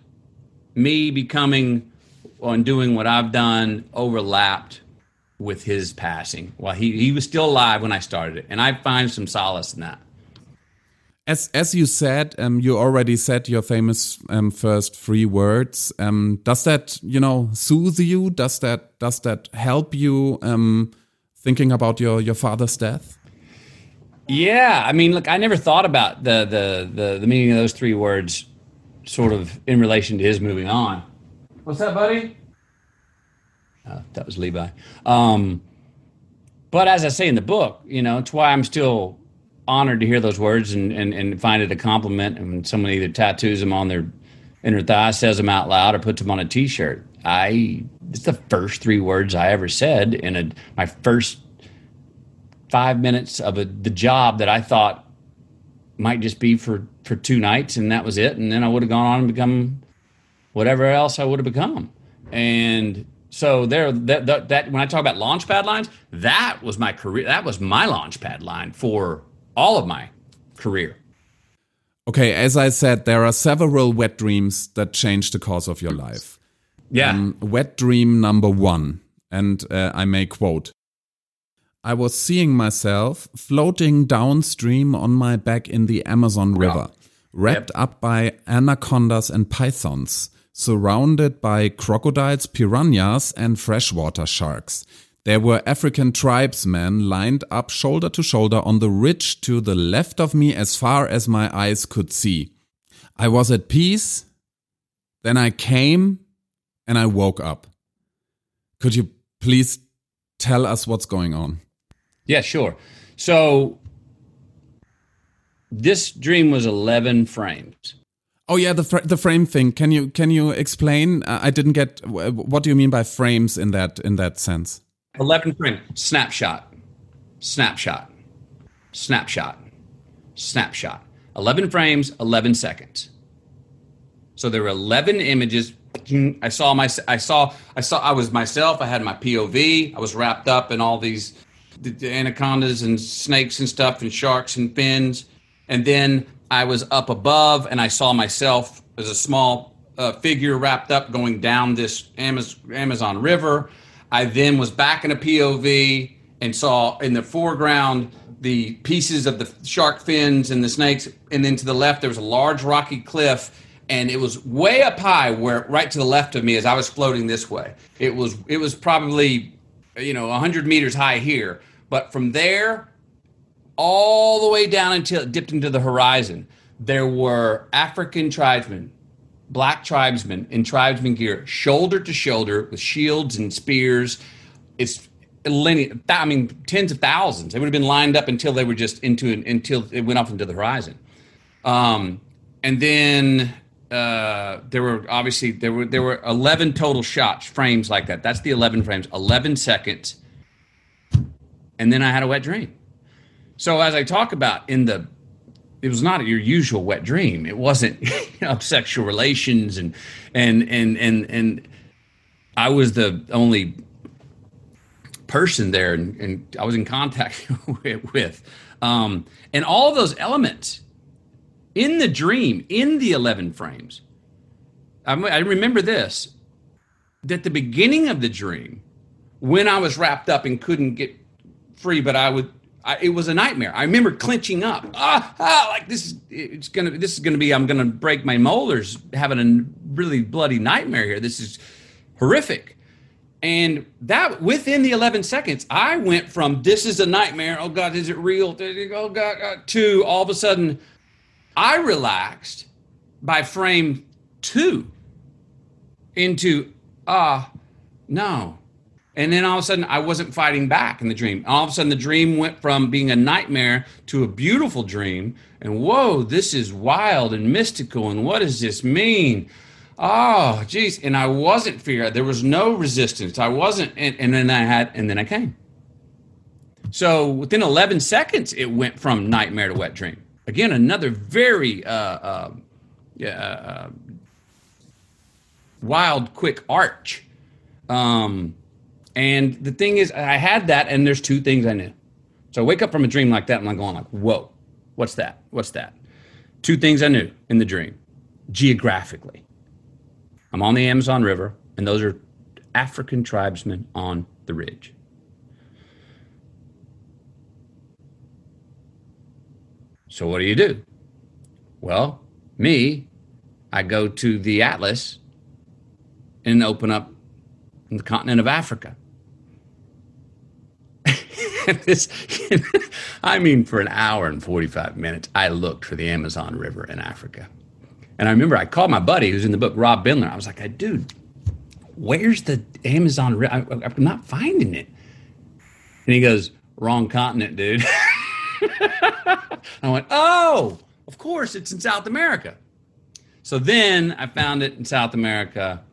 Me becoming and doing what I've done overlapped with his passing. While he, he was still alive when I started it. And I find some solace in that. As as you said, um, you already said your famous um, first three words. Um, does that you know soothe you? Does that does that help you um, thinking about your your father's death? Yeah, I mean, look, I never thought about the the the, the meaning of those three words, sort of in relation to his moving on. What's that, buddy? Oh, that was Levi. Um, but as I say in the book, you know, it's why I'm still honored to hear those words and, and, and find it a compliment. And when someone either tattoos them on their inner thigh, says them out loud, or puts them on a T-shirt, I it's the first three words I ever said in a my first five minutes of a, the job that I thought might just be for for two nights and that was it. And then I would have gone on and become whatever else I would have become. And so there that, that, that when I talk about launchpad lines that was my career that was my launchpad line for all of my career. Okay as I said there are several wet dreams that change the course of your life. Yeah. Um, wet dream number one and uh, I may quote I was seeing myself floating downstream on my back in the Amazon River, wrapped up by anacondas and pythons, surrounded by crocodiles, piranhas, and freshwater sharks. There were African tribesmen lined up shoulder to shoulder on the ridge to the left of me as far as my eyes could see. I was at peace. Then I came and I woke up. Could you please tell us what's going on? Yeah, sure. So this dream was 11 frames. Oh yeah, the fr the frame thing. Can you can you explain? Uh, I didn't get what do you mean by frames in that in that sense? 11 frame snapshot. Snapshot. Snapshot. Snapshot. 11 frames, 11 seconds. So there were 11 images I saw my I saw I saw I was myself. I had my POV. I was wrapped up in all these the, the anacondas and snakes and stuff and sharks and fins. And then I was up above and I saw myself as a small uh, figure wrapped up going down this Amazon, Amazon River. I then was back in a POV and saw in the foreground the pieces of the shark fins and the snakes. And then to the left, there was a large rocky cliff and it was way up high where right to the left of me as I was floating this way. It was it was probably you know 100 meters high here, but from there all the way down until it dipped into the horizon, there were African tribesmen, black tribesmen in tribesmen gear, shoulder to shoulder with shields and spears. It's I mean, tens of thousands. They would have been lined up until they were just into until it went off into the horizon. Um, and then uh, there were obviously there were there were 11 total shots frames like that that's the 11 frames 11 seconds and then i had a wet dream. So as i talk about in the it was not your usual wet dream. It wasn't [laughs] you know, sexual relations and and and and and i was the only person there and, and i was in contact [laughs] with, um, and all those elements in the dream, in the 11 frames, I remember this that the beginning of the dream, when I was wrapped up and couldn't get free, but I would, I, it was a nightmare. I remember clenching up, ah, ah, like this is, it's gonna, this is gonna be, I'm gonna break my molars, having a really bloody nightmare here. This is horrific. And that within the 11 seconds, I went from this is a nightmare. Oh God, is it real? Oh God, God to all of a sudden, I relaxed by frame two into, ah, uh, no. And then all of a sudden, I wasn't fighting back in the dream. All of a sudden, the dream went from being a nightmare to a beautiful dream. And whoa, this is wild and mystical. And what does this mean? Oh, geez. And I wasn't fear. There was no resistance. I wasn't. And, and then I had, and then I came. So within 11 seconds, it went from nightmare to wet dream. Again, another very uh, uh, uh, wild, quick arch. Um, and the thing is, I had that, and there's two things I knew. So I wake up from a dream like that, and I'm going like, "Whoa, what's that? What's that?" Two things I knew in the dream, geographically. I'm on the Amazon River, and those are African tribesmen on the ridge. So what do you do? Well, me, I go to the Atlas and open up the continent of Africa. [laughs] this, I mean, for an hour and 45 minutes, I looked for the Amazon River in Africa. And I remember I called my buddy who's in the book, Rob Bindler. I was like, dude, where's the Amazon River? I'm not finding it. And he goes, wrong continent, dude. [laughs] I went, oh, of course, it's in South America. So then I found it in South America,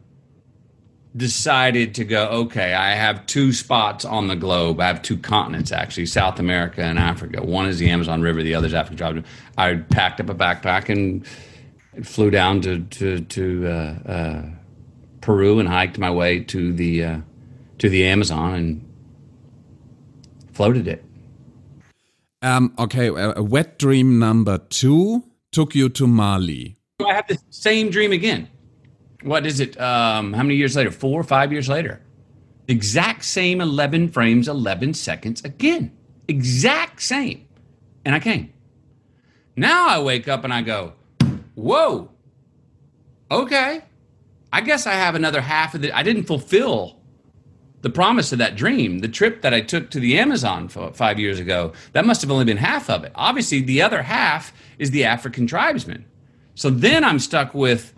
decided to go, okay, I have two spots on the globe. I have two continents, actually, South America and Africa. One is the Amazon River, the other is Africa. I packed up a backpack and flew down to, to, to uh, uh, Peru and hiked my way to the, uh, to the Amazon and floated it. Um, okay, a wet dream number two took you to Mali. I have the same dream again. What is it? Um, how many years later? Four or five years later. exact same 11 frames, 11 seconds again. Exact same. And I came. Now I wake up and I go, whoa, okay. I guess I have another half of the. I didn't fulfill the promise of that dream. The trip that I took to the Amazon five years ago, that must have only been half of it. Obviously, the other half is the African tribesmen. So then I'm stuck with,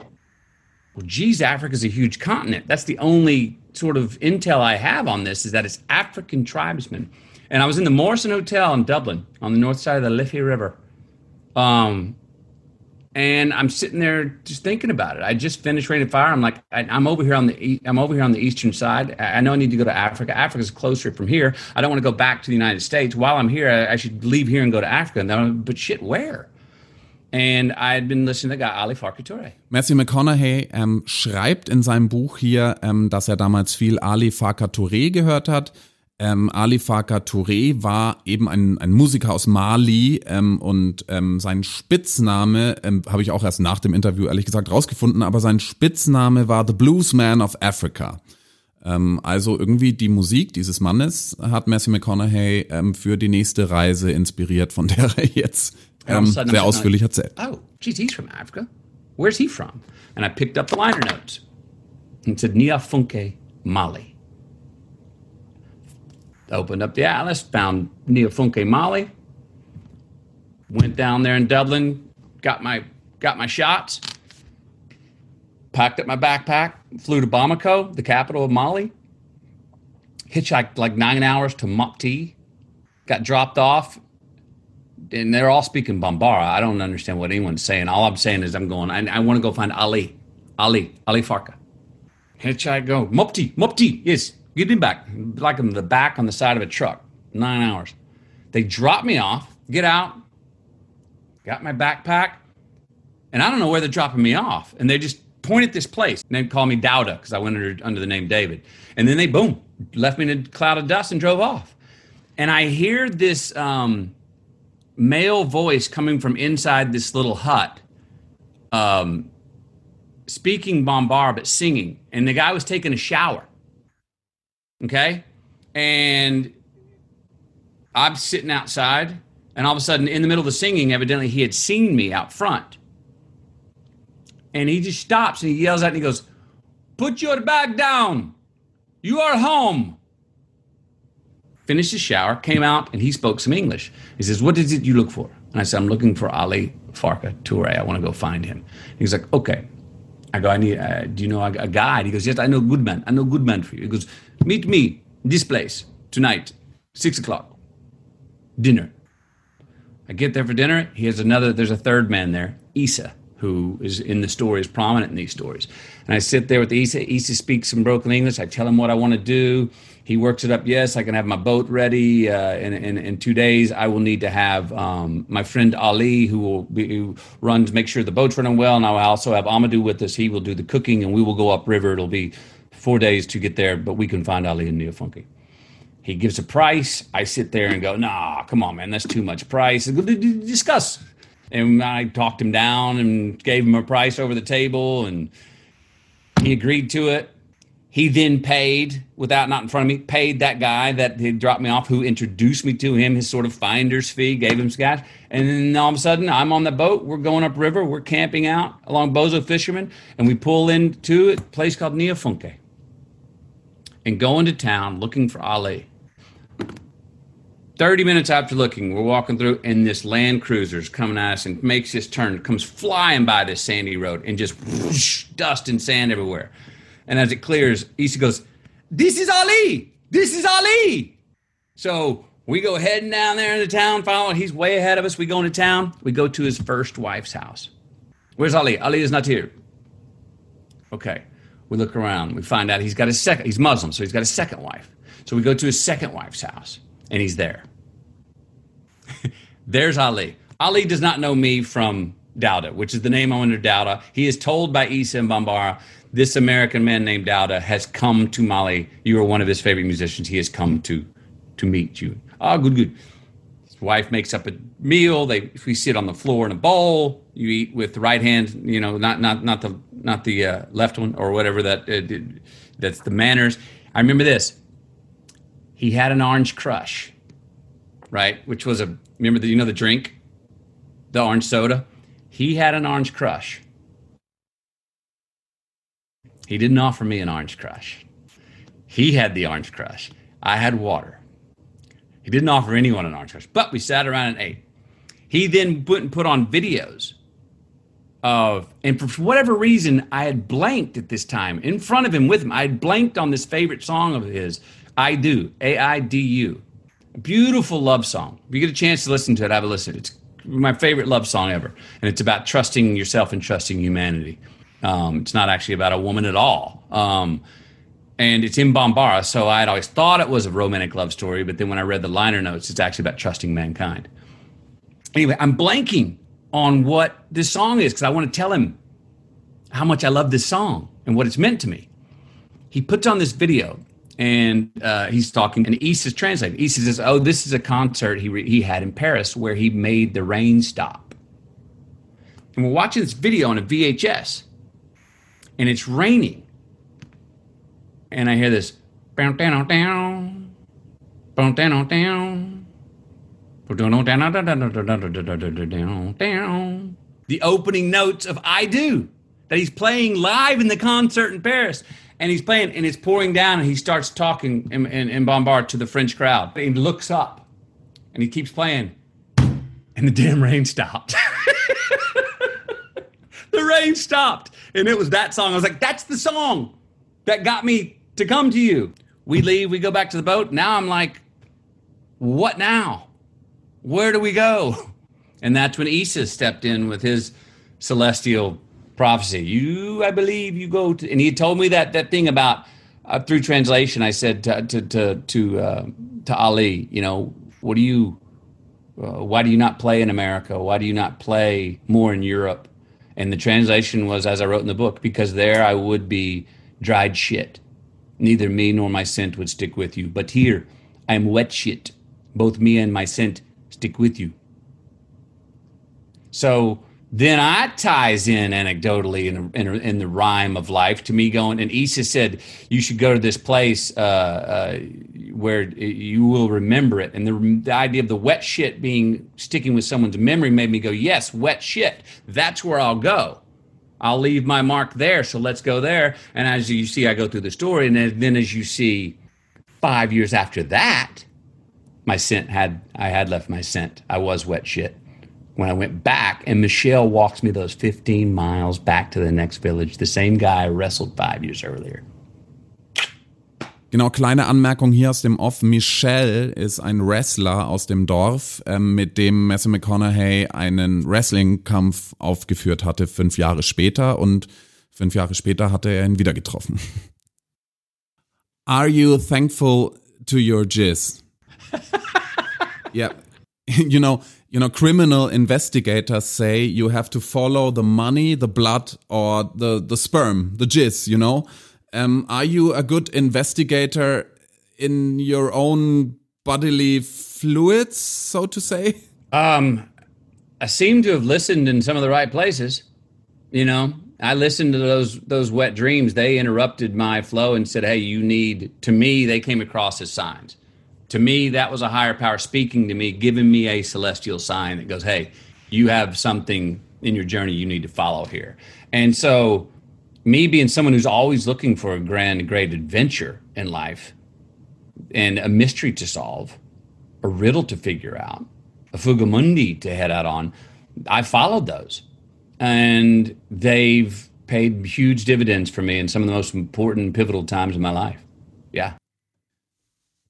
well, geez, Africa's a huge continent. That's the only sort of intel I have on this is that it's African tribesmen. And I was in the Morrison Hotel in Dublin on the north side of the Liffey River. Um, and I'm sitting there just thinking about it. I just finished Rain Fire. I'm like, I, am over here on the I'm over here on the eastern side. I know I need to go to Africa. Africa's closer from here. I don't want to go back to the United States. While I'm here, I, I should leave here and go to Africa. And then, but shit, where? And I had been listening to the guy Ali Farka Touré. Matthew McConaughey ähm, schreibt in seinem Buch hier, ähm, dass er damals viel Ali Farka Touré gehört hat Ähm, Ali Farka Touré war eben ein, ein Musiker aus Mali ähm, und ähm, sein Spitzname ähm, habe ich auch erst nach dem Interview ehrlich gesagt rausgefunden, aber sein Spitzname war The Blues Man of Africa. Ähm, also irgendwie die Musik dieses Mannes hat Matthew McConaughey ähm, für die nächste Reise inspiriert, von der er jetzt ähm, sehr ausführlich erzählt. Oh, geez, he's from Africa. Where's he from? And I picked up the liner notes and said Niafunke, Mali. Opened up the atlas, found Funke Mali. Went down there in Dublin, got my got my shots, packed up my backpack, flew to Bamako, the capital of Mali. Hitchhiked like nine hours to Mopti, got dropped off, and they're all speaking Bambara. I don't understand what anyone's saying. All I'm saying is I'm going. I, I want to go find Ali, Ali, Ali Farka. Hitchhike go Mopti, Mopti. Yes, Get him back, like in the back on the side of a truck, nine hours. They drop me off, get out, got my backpack, and I don't know where they're dropping me off. And they just point at this place. And they call me Dowda because I went under, under the name David. And then they, boom, left me in a cloud of dust and drove off. And I hear this um, male voice coming from inside this little hut, um, speaking Bambara, but singing. And the guy was taking a shower. Okay. And I'm sitting outside, and all of a sudden, in the middle of the singing, evidently he had seen me out front. And he just stops and he yells at me, he goes, Put your bag down. You are home. Finished his shower, came out, and he spoke some English. He says, What is it you look for? And I said, I'm looking for Ali Farka Touré. I want to go find him. He's like, Okay. I go, I need, uh, do you know a, a guide? He goes, Yes, I know good man. I know good man for you. He goes, Meet me this place tonight, six o'clock. Dinner. I get there for dinner. He has another. There's a third man there, Isa, who is in the story, is prominent in these stories. And I sit there with Isa. Isa speaks some broken English. I tell him what I want to do. He works it up. Yes, I can have my boat ready uh, in, in, in two days. I will need to have um, my friend Ali, who will be, who runs, make sure the boat's running well, and I will also have Amadou with us. He will do the cooking, and we will go upriver. It'll be four days to get there, but we can find Ali and Niafunke. He gives a price. I sit there and go, nah, come on, man, that's too much price. Discuss. And I talked him down and gave him a price over the table, and he agreed to it. He then paid, without not in front of me, paid that guy that he dropped me off, who introduced me to him, his sort of finder's fee, gave him cash. And then all of a sudden, I'm on the boat. We're going upriver. We're camping out along Bozo Fisherman, and we pull into a place called Niafunke and go into town looking for Ali. 30 minutes after looking, we're walking through, and this Land Cruiser's coming at us and makes this turn, comes flying by this sandy road, and just whoosh, dust and sand everywhere. And as it clears, Issa goes, This is Ali! This is Ali! So we go heading down there into town, following. He's way ahead of us. We go into town. We go to his first wife's house. Where's Ali? Ali is not here. Okay. We look around. We find out he's got a second. He's Muslim, so he's got a second wife. So we go to his second wife's house, and he's there. [laughs] There's Ali. Ali does not know me from Dowda, which is the name I'm under Dowda. He is told by Isa and Bambara, this American man named Dowda has come to Mali. You are one of his favorite musicians. He has come to to meet you. Ah, oh, good, good. His wife makes up a meal. They we sit on the floor in a bowl. You eat with the right hand, you know, not not not the not the uh, left one or whatever that uh, that's the manners. I remember this. he had an orange crush, right? Which was a remember the you know the drink, the orange soda. He had an orange crush. He didn't offer me an orange crush. He had the orange crush. I had water. He didn't offer anyone an orange crush, but we sat around and ate. He then put and put on videos of, and for whatever reason, I had blanked at this time in front of him with him. I had blanked on this favorite song of his, I Do, A I D U. beautiful love song. If you get a chance to listen to it, I have a listen. It's my favorite love song ever. And it's about trusting yourself and trusting humanity. Um, it's not actually about a woman at all. Um, and it's in Bambara, so I had always thought it was a romantic love story, but then when I read the liner notes, it's actually about trusting mankind. Anyway, I'm blanking on what this song is because I want to tell him how much I love this song and what it's meant to me. He puts on this video and uh, he's talking, and Isa is translating. Isa says, "Oh, this is a concert he re- he had in Paris where he made the rain stop." And we're watching this video on a VHS, and it's raining, and I hear this, down down down, down down down. down The opening notes of I Do that he's playing live in the concert in Paris. And he's playing and it's pouring down and he starts talking in, in, in Bambara to the French crowd. And he looks up and he keeps playing and the damn rain stopped. The rain stopped. And it was that song. I was like, that's the song that got me to come to you. We leave, we go back to the boat. Now I'm like, what now? Where do we go? And that's when Isis stepped in with his celestial prophecy. You, I believe, you go to, and he told me that that thing about uh, through translation. I said to to to to, uh, to Ali, you know, what do you, uh, why do you not play in America? Why do you not play more in Europe? And the translation was, as I wrote in the book, because there I would be dried shit. Neither me nor my scent would stick with you. But here I am wet shit. Both me and my scent stick with you. So then I ties in anecdotally in, in, in, the rhyme of life to me going, and Issa said, you should go to this place uh, uh, where you will remember it. And the, the idea of the wet shit being sticking with someone's memory made me go, yes, wet shit. That's where I'll go. I'll leave my mark there. So let's go there. And as you see, I go through the story. And then as you see, five years after that, my scent had, I had left my scent. I was wet shit when I went back, and Michelle walks me those 15 miles back to the next village, the same guy I wrestled five years earlier. Genau, kleine Anmerkung hier aus dem Off. Michelle ist ein Wrestler aus dem Dorf, ähm, mit dem Matthew McConaughey einen Wrestling-Kampf aufgeführt hatte, fünf Jahre später. Und fünf Jahre später hatte er ihn wieder getroffen. Are you thankful to your jizz? [laughs] yeah. You know, you know, criminal investigators say you have to follow the money, the blood, or the the sperm, the jizz. You know, um, are you a good investigator in your own bodily fluids, so to say? Um, I seem to have listened in some of the right places. You know, I listened to those those wet dreams. They interrupted my flow and said, "Hey, you need." To me, they came across as signs to me, that was a higher power speaking to me, giving me a celestial sign that goes, hey, you have something in your journey you need to follow here. And so, me being someone who's always looking for a grand, great adventure in life and a mystery to solve, a riddle to figure out, a fugamundi to head out on, I followed those. And they've paid huge dividends for me in some of the most important, pivotal times in my life. Yeah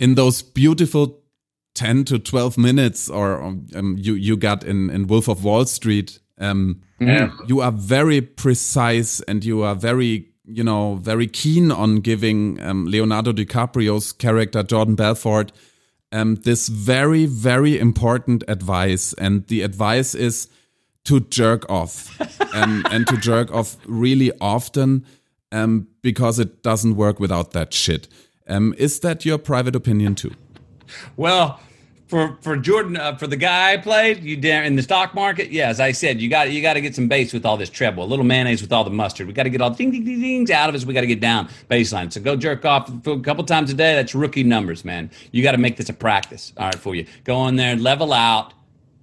in those beautiful 10 to 12 minutes or um, you you got in in Wolf of Wall Street um, yeah. you are very precise and you are very you know very keen on giving um, Leonardo DiCaprio's character Jordan Belfort um, this very very important advice and the advice is to jerk off [laughs] um, and to jerk off really often um, because it doesn't work without that shit um, is that your private opinion too? Well, for for Jordan uh, for the guy I played you dare in the stock market. Yeah, as I said, you got you got to get some base with all this treble, a little mayonnaise with all the mustard. We got to get all the ding ding ding dings out of us. We got to get down baseline. So go jerk off a couple times a day. That's rookie numbers, man. You got to make this a practice. All right, for you. Go in there, level out,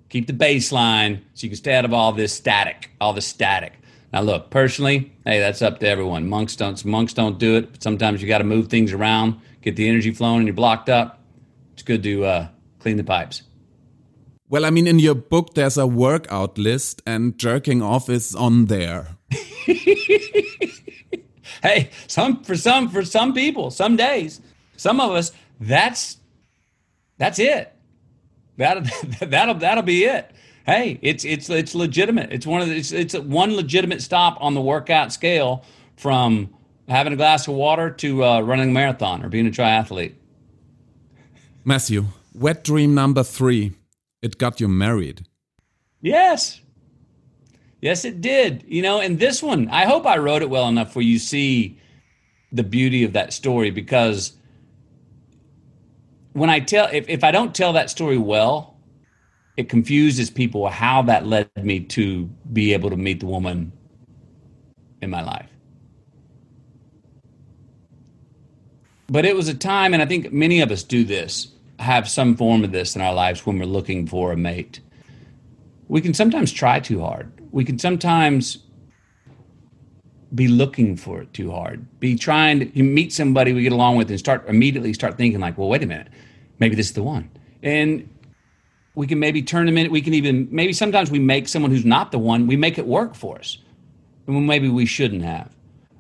keep the baseline, so you can stay out of all this static, all the static. Now, look, personally, hey, that's up to everyone. Monks don't monks don't do it, but sometimes you got to move things around, get the energy flowing, and you're blocked up. It's good to. Uh, clean the pipes. Well, I mean, in your book, there's a workout list, and jerking off is on there. [laughs] hey, some for some for some people, some days, some of us, that's that's it. That [laughs] that'll that'll be it. Hey, it's it's it's legitimate. It's one of the, it's it's one legitimate stop on the workout scale from having a glass of water to uh, running a marathon or being a triathlete. Matthew, Wet dream number three. It got you married. Yes. Yes, it did. You know, and this one, I hope I wrote it well enough where you see the beauty of that story because when I tell, if, if I don't tell that story well, it confuses people how that led me to be able to meet the woman in my life. But it was a time, and I think many of us do this have some form of this in our lives when we're looking for a mate. We can sometimes try too hard. We can sometimes be looking for it too hard. Be trying to meet somebody we get along with and start immediately start thinking like, well, wait a minute, maybe this is the one. And we can maybe turn them in. We can even maybe sometimes we make someone who's not the one. We make it work for us, and maybe we shouldn't have.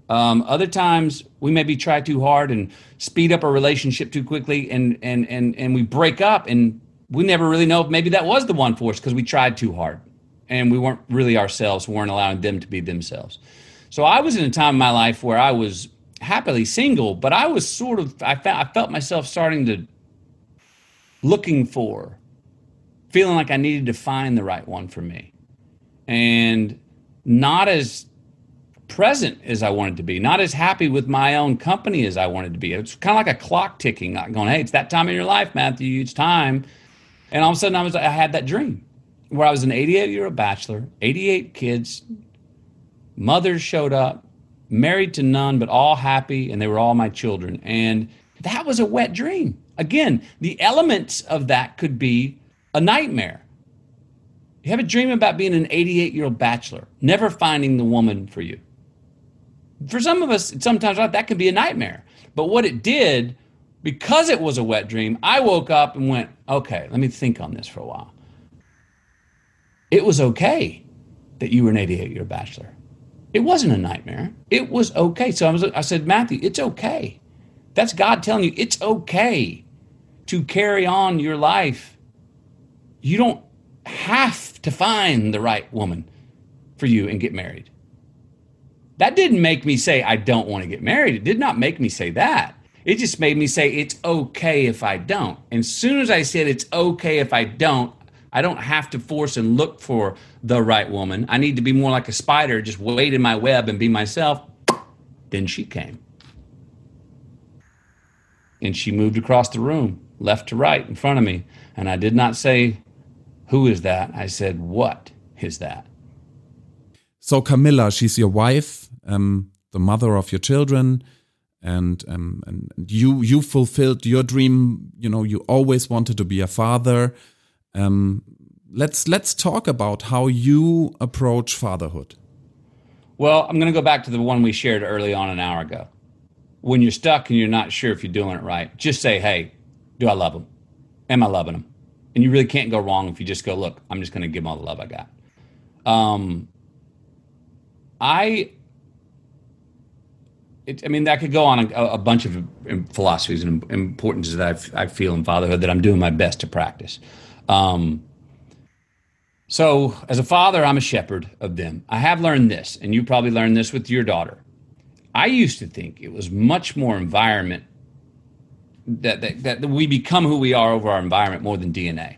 Um, other times we maybe try too hard and speed up a relationship too quickly, and and and and we break up, and we never really know if maybe that was the one for us because we tried too hard, and we weren't really ourselves, we weren't allowing them to be themselves. So I was in a time in my life where I was happily single, but I was sort of I felt I felt myself starting to looking for, feeling like I needed to find the right one for me, and not as present as I wanted to be, not as happy with my own company as I wanted to be. It's kind of like a clock ticking, going, hey, it's that time in your life, Matthew, it's time. And all of a sudden I was I had that dream where I was an 88 year old bachelor, 88 kids, mothers showed up, married to none, but all happy, and they were all my children. And that was a wet dream. Again, the elements of that could be a nightmare. You have a dream about being an 88 year old bachelor, never finding the woman for you for some of us, sometimes that can be a nightmare. But what it did, because it was a wet dream, I woke up and went, okay, let me think on this for a while. It was okay that you were an 88 year bachelor. It wasn't a nightmare. It was okay. So I, was, I said, Matthew, it's okay. That's God telling you it's okay to carry on your life. You don't have to find the right woman for you and get married. That didn't make me say, I don't want to get married. It did not make me say that. It just made me say, it's okay if I don't. And as soon as I said, it's okay if I don't, I don't have to force and look for the right woman. I need to be more like a spider, just wait in my web and be myself. Then she came. And she moved across the room, left to right, in front of me. And I did not say, Who is that? I said, What is that? So, Camila, she's your wife um, the mother of your children, and um, and you you fulfilled your dream. You know, you always wanted to be a father. Um, let's let's talk about how you approach fatherhood. Well, I'm going to go back to the one we shared early on an hour ago. When you're stuck and you're not sure if you're doing it right, just say, "Hey, do I love them? Am I loving them?" And you really can't go wrong if you just go, "Look, I'm just going to give them all the love I got." Um, I it, I mean, that could go on a, a bunch of philosophies and importances that I, I feel in fatherhood that I'm doing my best to practice. Um, so, as a father, I'm a shepherd of them. I have learned this, and you probably learned this with your daughter. I used to think it was much more environment that, that, that we become who we are over our environment more than DNA.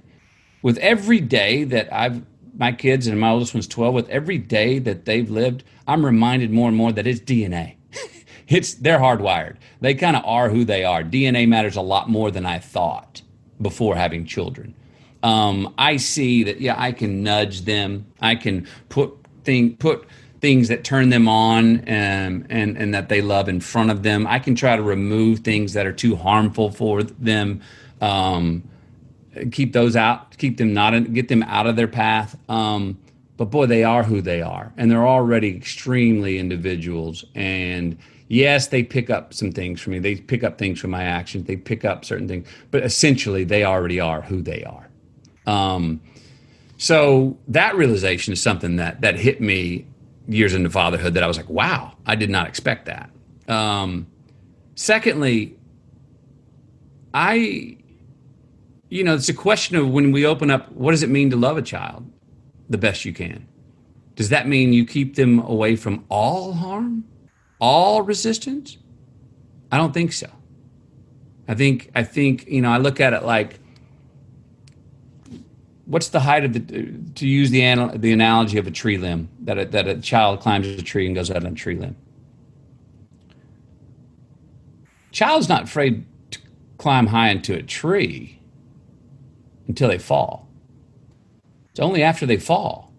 With every day that I've my kids and my oldest one's 12 with every day that they've lived i'm reminded more and more that it's dna [laughs] it's they're hardwired. They kind of are who they are. DNA matters a lot more than I thought before having children. Um, I see that yeah, I can nudge them. I can put thing put things that turn them on and, and and that they love in front of them. I can try to remove things that are too harmful for them. Um, keep those out. Keep them not in, get them out of their path. Um, but boy, they are who they are, and they're already extremely individuals. And yes, they pick up some things from me. They pick up things from my actions. They pick up certain things, but essentially, they already are who they are. Um, so that realization is something that that hit me years into fatherhood that I was like, wow, I did not expect that. Um, secondly, I, you know, it's a question of when we open up, what does it mean to love a child the best you can? Does that mean you keep them away from all harm, all resistance? I don't think so. I think I think you know I look at it like what's the height of the to use the the analogy of a tree limb that a, that a child climbs a tree and goes out on a tree limb? Child's not afraid to climb high into a tree until they fall. It's only after they fall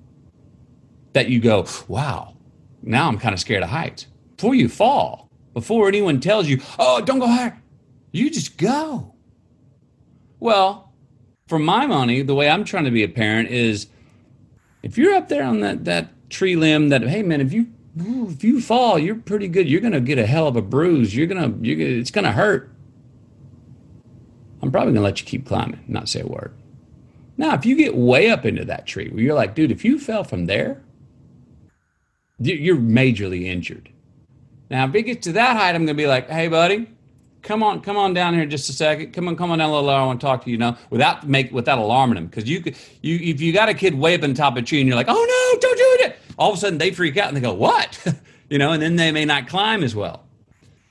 that you go wow now i'm kind of scared of heights. Before you fall before anyone tells you oh don't go higher you just go. Well for my money, the way I'm trying to be a parent is if you're up there on that, that tree limb that, hey man, if you if you fall, you're pretty good. You're gonna get a hell of a bruise. You're gonna you're gonna, it's gonna hurt. I'm probably gonna let you keep climbing, not say a word. Now, if you get way up into that tree where you're like, dude, if you fell from there, you're majorly injured. Now, if it gets to that height, I'm gonna be like, hey, buddy, come on, come on down here just a second. Come on, come on down a little. I want to talk to you, you without make without alarming them. Because you could you if you got a kid on top of tree and you're like, oh no, don't do it. All of a sudden they freak out and they go, what? [laughs] you know, and then they may not climb as well.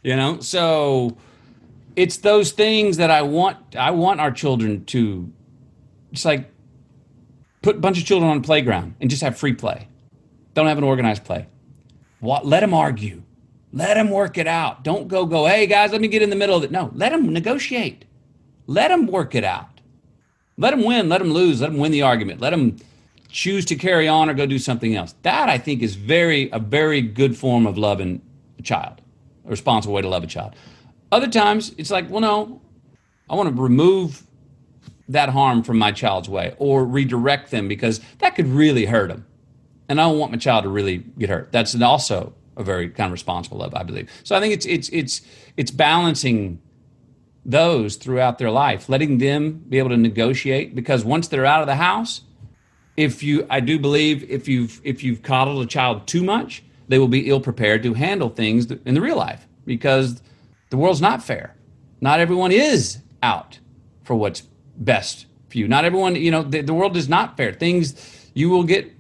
You know, so it's those things that I want I want our children to just like put a bunch of children on a playground and just have free play. Don't have an organized play. What, let them argue let them work it out. Don't go go, hey guys, let me get in the middle of it. No, let them negotiate. Let them work it out. Let them win, let them lose, let them win the argument. Let them choose to carry on or go do something else. That I think is very a very good form of loving a child, a responsible way to love a child. Other times it's like, well, no, I want to remove that harm from my child's way or redirect them because that could really hurt them. And I don't want my child to really get hurt. That's also a very kind of responsible of, I believe. So I think it's it's it's it's balancing those throughout their life, letting them be able to negotiate because once they're out of the house, if you I do believe if you've if you've coddled a child too much, they will be ill prepared to handle things in the real life because the world's not fair. Not everyone is out for what's best for you. Not everyone, you know, the, the world is not fair. Things you will get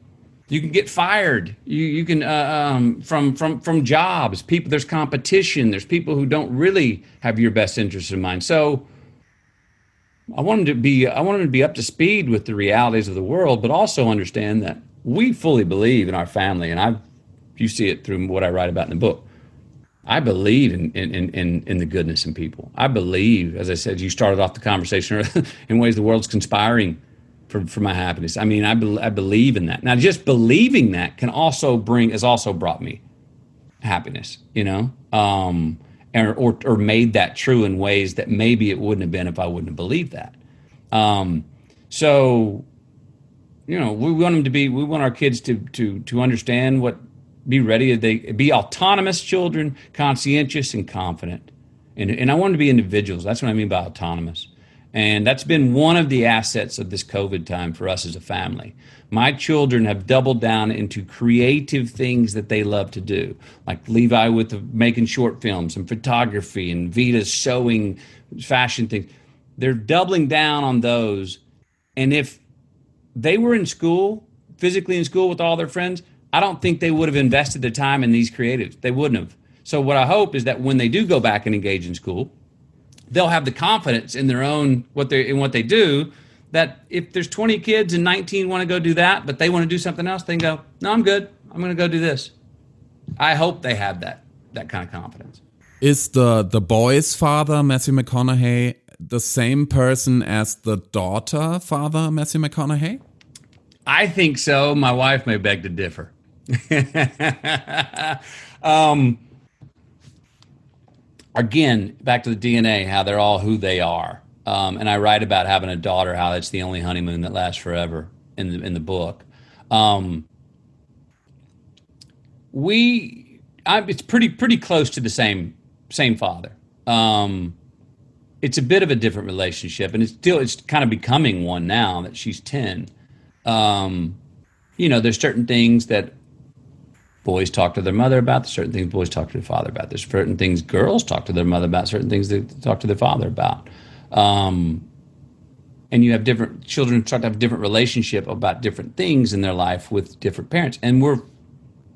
you can get fired. You you can uh, um, from from from jobs. People there's competition. There's people who don't really have your best interest in mind. So I want them to be I want them to be up to speed with the realities of the world, but also understand that we fully believe in our family, and I you see it through what I write about in the book. I believe in in in in the goodness in people. I believe, as I said, you started off the conversation [laughs] in ways the world's conspiring for, for my happiness. I mean, I, be, I believe in that. Now, just believing that can also bring, has also brought me happiness, you know, um, or, or, or made that true in ways that maybe it wouldn't have been if I wouldn't have believed that. Um, so, you know, we want them to be, we want our kids to, to, to understand what, be ready, they be autonomous children, conscientious and confident. And, and I want them to be individuals. That's what I mean by autonomous. And that's been one of the assets of this COVID time for us as a family. My children have doubled down into creative things that they love to do, like Levi with the, making short films and photography, and Vida sewing fashion things. They're doubling down on those. And if they were in school, physically in school with all their friends, I don't think they would have invested the time in these creatives. They wouldn't have. So, what I hope is that when they do go back and engage in school, they'll have the confidence in their own what they in what they do that if there's 20 kids and 19 want to go do that, but they want to do something else, they can go, no, I'm good. I'm going to go do this. I hope they have that that kind of confidence. Is the the boy's father Matthew McConaughey the same person as the daughter, Father Matthew McConaughey? I think so. My wife may beg to differ. [laughs] um, again, back to the DNA, how they're all who they are. Um, and I write about having a daughter, how it's the only honeymoon that lasts forever in the in the book. Um, we, I, it's pretty pretty close to the same same father. Um, it's a bit of a different relationship, and it's still it's kind of becoming one now that she's ten. Um, you know, there's certain things that boys talk to their mother about. Certain things boys talk to their father about. There's certain things girls talk to their mother about. Certain things they talk to their father about. Um, and you have different children start to have different relationship about different things in their life with different parents, and we're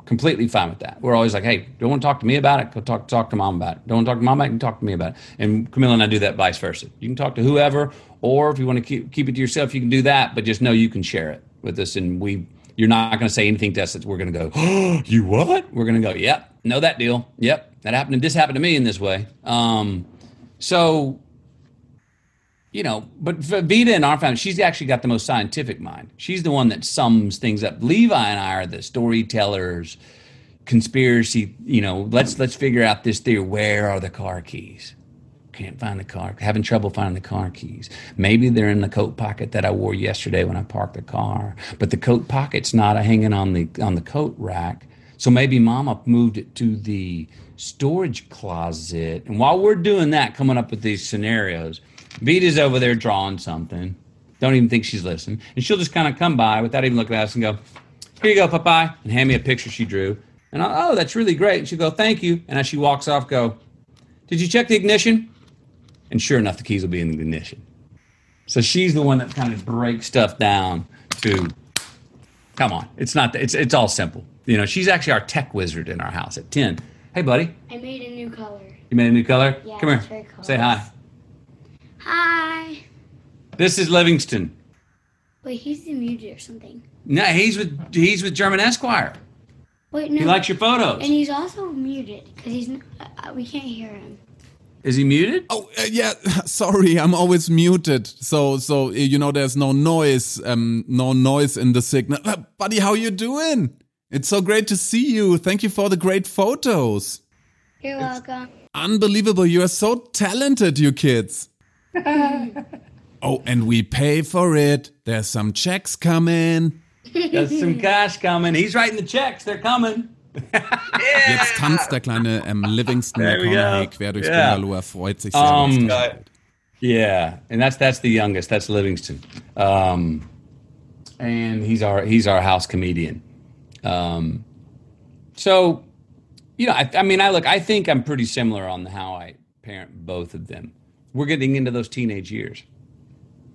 completely fine with that. We're always like, hey, don't want to talk to me about it? Go talk talk to mom about it. Don't want to talk to mom about it? Can talk to me about it. And Camila and I do that vice versa. You can talk to whoever, or if you want to keep keep it to yourself, you can do that. But just know you can share it with us, and we you're not going to say anything to us that we're going to go, oh, [gasps] you what? We're going to go, yep, know that deal. Yep, that happened. This happened to me in this way. Um, so you know, but Vida in our family, she's actually got the most scientific mind. She's the one that sums things up. Levi and I are the storytellers, conspiracy. You know, let's let's figure out this theory. Where are the car keys? Can't find the car. Having trouble finding the car keys. Maybe they're in the coat pocket that I wore yesterday when I parked the car. But the coat pocket's not hanging on the on the coat rack. So maybe Mama moved it to the storage closet. And while we're doing that, coming up with these scenarios Vida's over there drawing something. Don't even think she's listening. And she'll just kind of come by without even looking at us and go, Here you go, Popeye, and hand me a picture she drew. And I, oh, that's really great. And she'll go, Thank you. And as she walks off, go, Did you check the ignition? And sure enough, the keys will be in the ignition. So she's the one that kind of breaks stuff down to come on. It's not it's it's all simple. You know, she's actually our tech wizard in our house at 10. Hey buddy. I made a new color. You made a new color? Yeah, Come here. Say hi. Hi. This is Livingston. Wait, he's muted or something. No, he's with he's with German Esquire. Wait, no. He likes your photos. and he's also muted because he's n- uh, we can't hear him. Is he muted? Oh uh, yeah, [laughs] sorry, I'm always muted. So so uh, you know, there's no noise, um, no noise in the signal. Uh, buddy, how you doing? It's so great to see you. Thank you for the great photos. You're welcome. Unbelievable. You are so talented, you kids. [laughs] oh, and we pay for it. There's some checks coming. There's some cash coming. He's writing the checks. They're coming. Jetzt tanzt der kleine ähm, Livingston There we McConaughey go. quer durchs Yeah. Bungalow. Er freut sich sehr. Um, Geil. Yeah, and that's that's the youngest. That's Livingston, um, and he's our he's our house comedian. Um, so, you know, I, I mean, I look. I think I'm pretty similar on how I parent both of them. We're getting into those teenage years.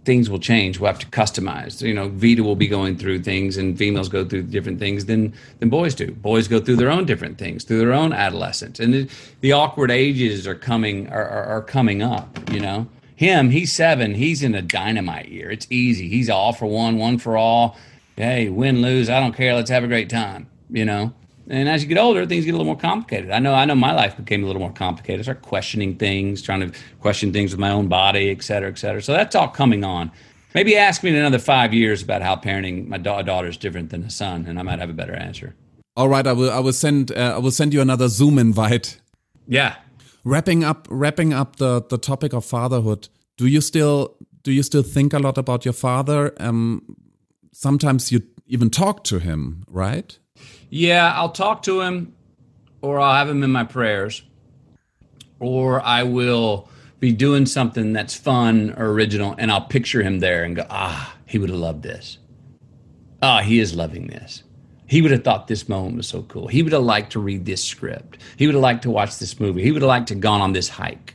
Things will change. We'll have to customize. You know, Vida will be going through things, and females go through different things than than boys do. Boys go through their own different things through their own adolescence, and the, the awkward ages are coming are, are, are coming up. You know, him, he's seven. He's in a dynamite year. It's easy. He's all for one, one for all. Hey, win, lose, I don't care. Let's have a great time. You know. And as you get older, things get a little more complicated. I know. I know. My life became a little more complicated. I started questioning things, trying to question things with my own body, et cetera, et cetera. So that's all coming on. Maybe ask me in another five years about how parenting my da- daughter is different than a son, and I might have a better answer. All right, I will. I will send. Uh, I will send you another Zoom invite. Yeah. Wrapping up. Wrapping up the the topic of fatherhood. Do you still do you still think a lot about your father? Um, sometimes you even talk to him, right? Yeah, I'll talk to him, or I'll have him in my prayers, or I will be doing something that's fun or original, and I'll picture him there and go, ah, he would have loved this. Ah, he is loving this. He would have thought this moment was so cool. He would have liked to read this script. He would have liked to watch this movie. He would have liked to gone on this hike.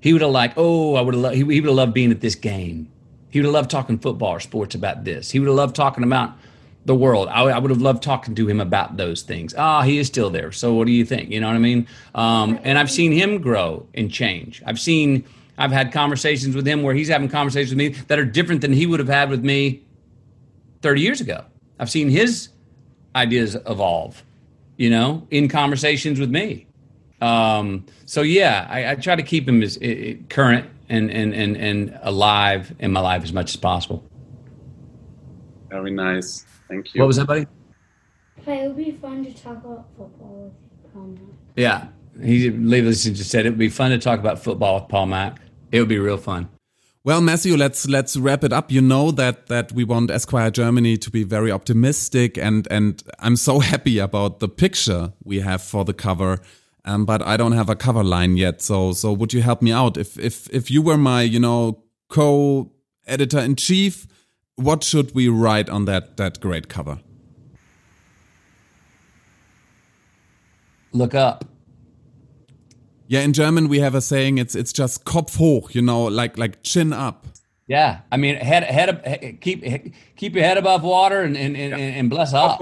He would have liked, oh, I would have loved, he, he would have loved being at this game. He would have loved talking football or sports about this. He would have loved talking about the world. I, I would have loved talking to him about those things. Ah, he is still there. So what do you think? You know what I mean? Um, and I've seen him grow and change. I've seen, I've had conversations with him where he's having conversations with me that are different than he would have had with me 30 years ago. I've seen his ideas evolve, you know, in conversations with me. Um, so yeah, I, I try to keep him as i i current and, and, and, and alive in my life as much as possible. Very nice. Thank you. What was that, buddy? But it would be fun to talk about football with Paul Mack. Yeah. He literally just said it would be fun to talk about football with Paul Mack. It would be real fun. Well, Matthew, let's let's wrap it up. You know that that we want Esquire Germany to be very optimistic, and and I'm so happy about the picture we have for the cover. Um, but I don't have a cover line yet. So so would you help me out? If if if you were my you know co editor in chief, what should we write on that that great cover? Look up. Yeah, in German we have a saying. It's it's just Kopf hoch, you know, like like chin up. Yeah, I mean, head head keep keep your head above water and and, and, and bless up.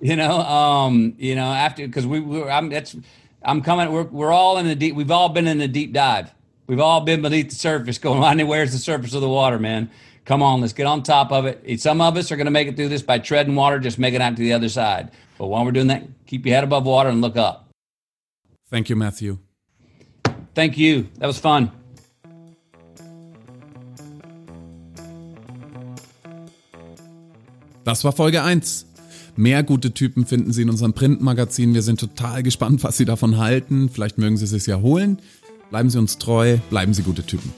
You know, um, you know, after because we, we I'm that's I'm coming. We're we're all in the deep. We've all been in the deep dive. We've all been beneath the surface, going, know where's the surface of the water, man. Come on, let's get on top of it. Some of us are going to make it through this by treading water, just making it out to the other side. But while we're doing that, keep your head above water and look up. Thank you, Matthew. Thank you. That was fun. Das war Folge 1. Mehr gute Typen finden Sie in unserem Printmagazin. Wir sind total gespannt, was Sie davon halten. Vielleicht mögen Sie es sich ja holen. Bleiben Sie uns treu, bleiben Sie gute Typen.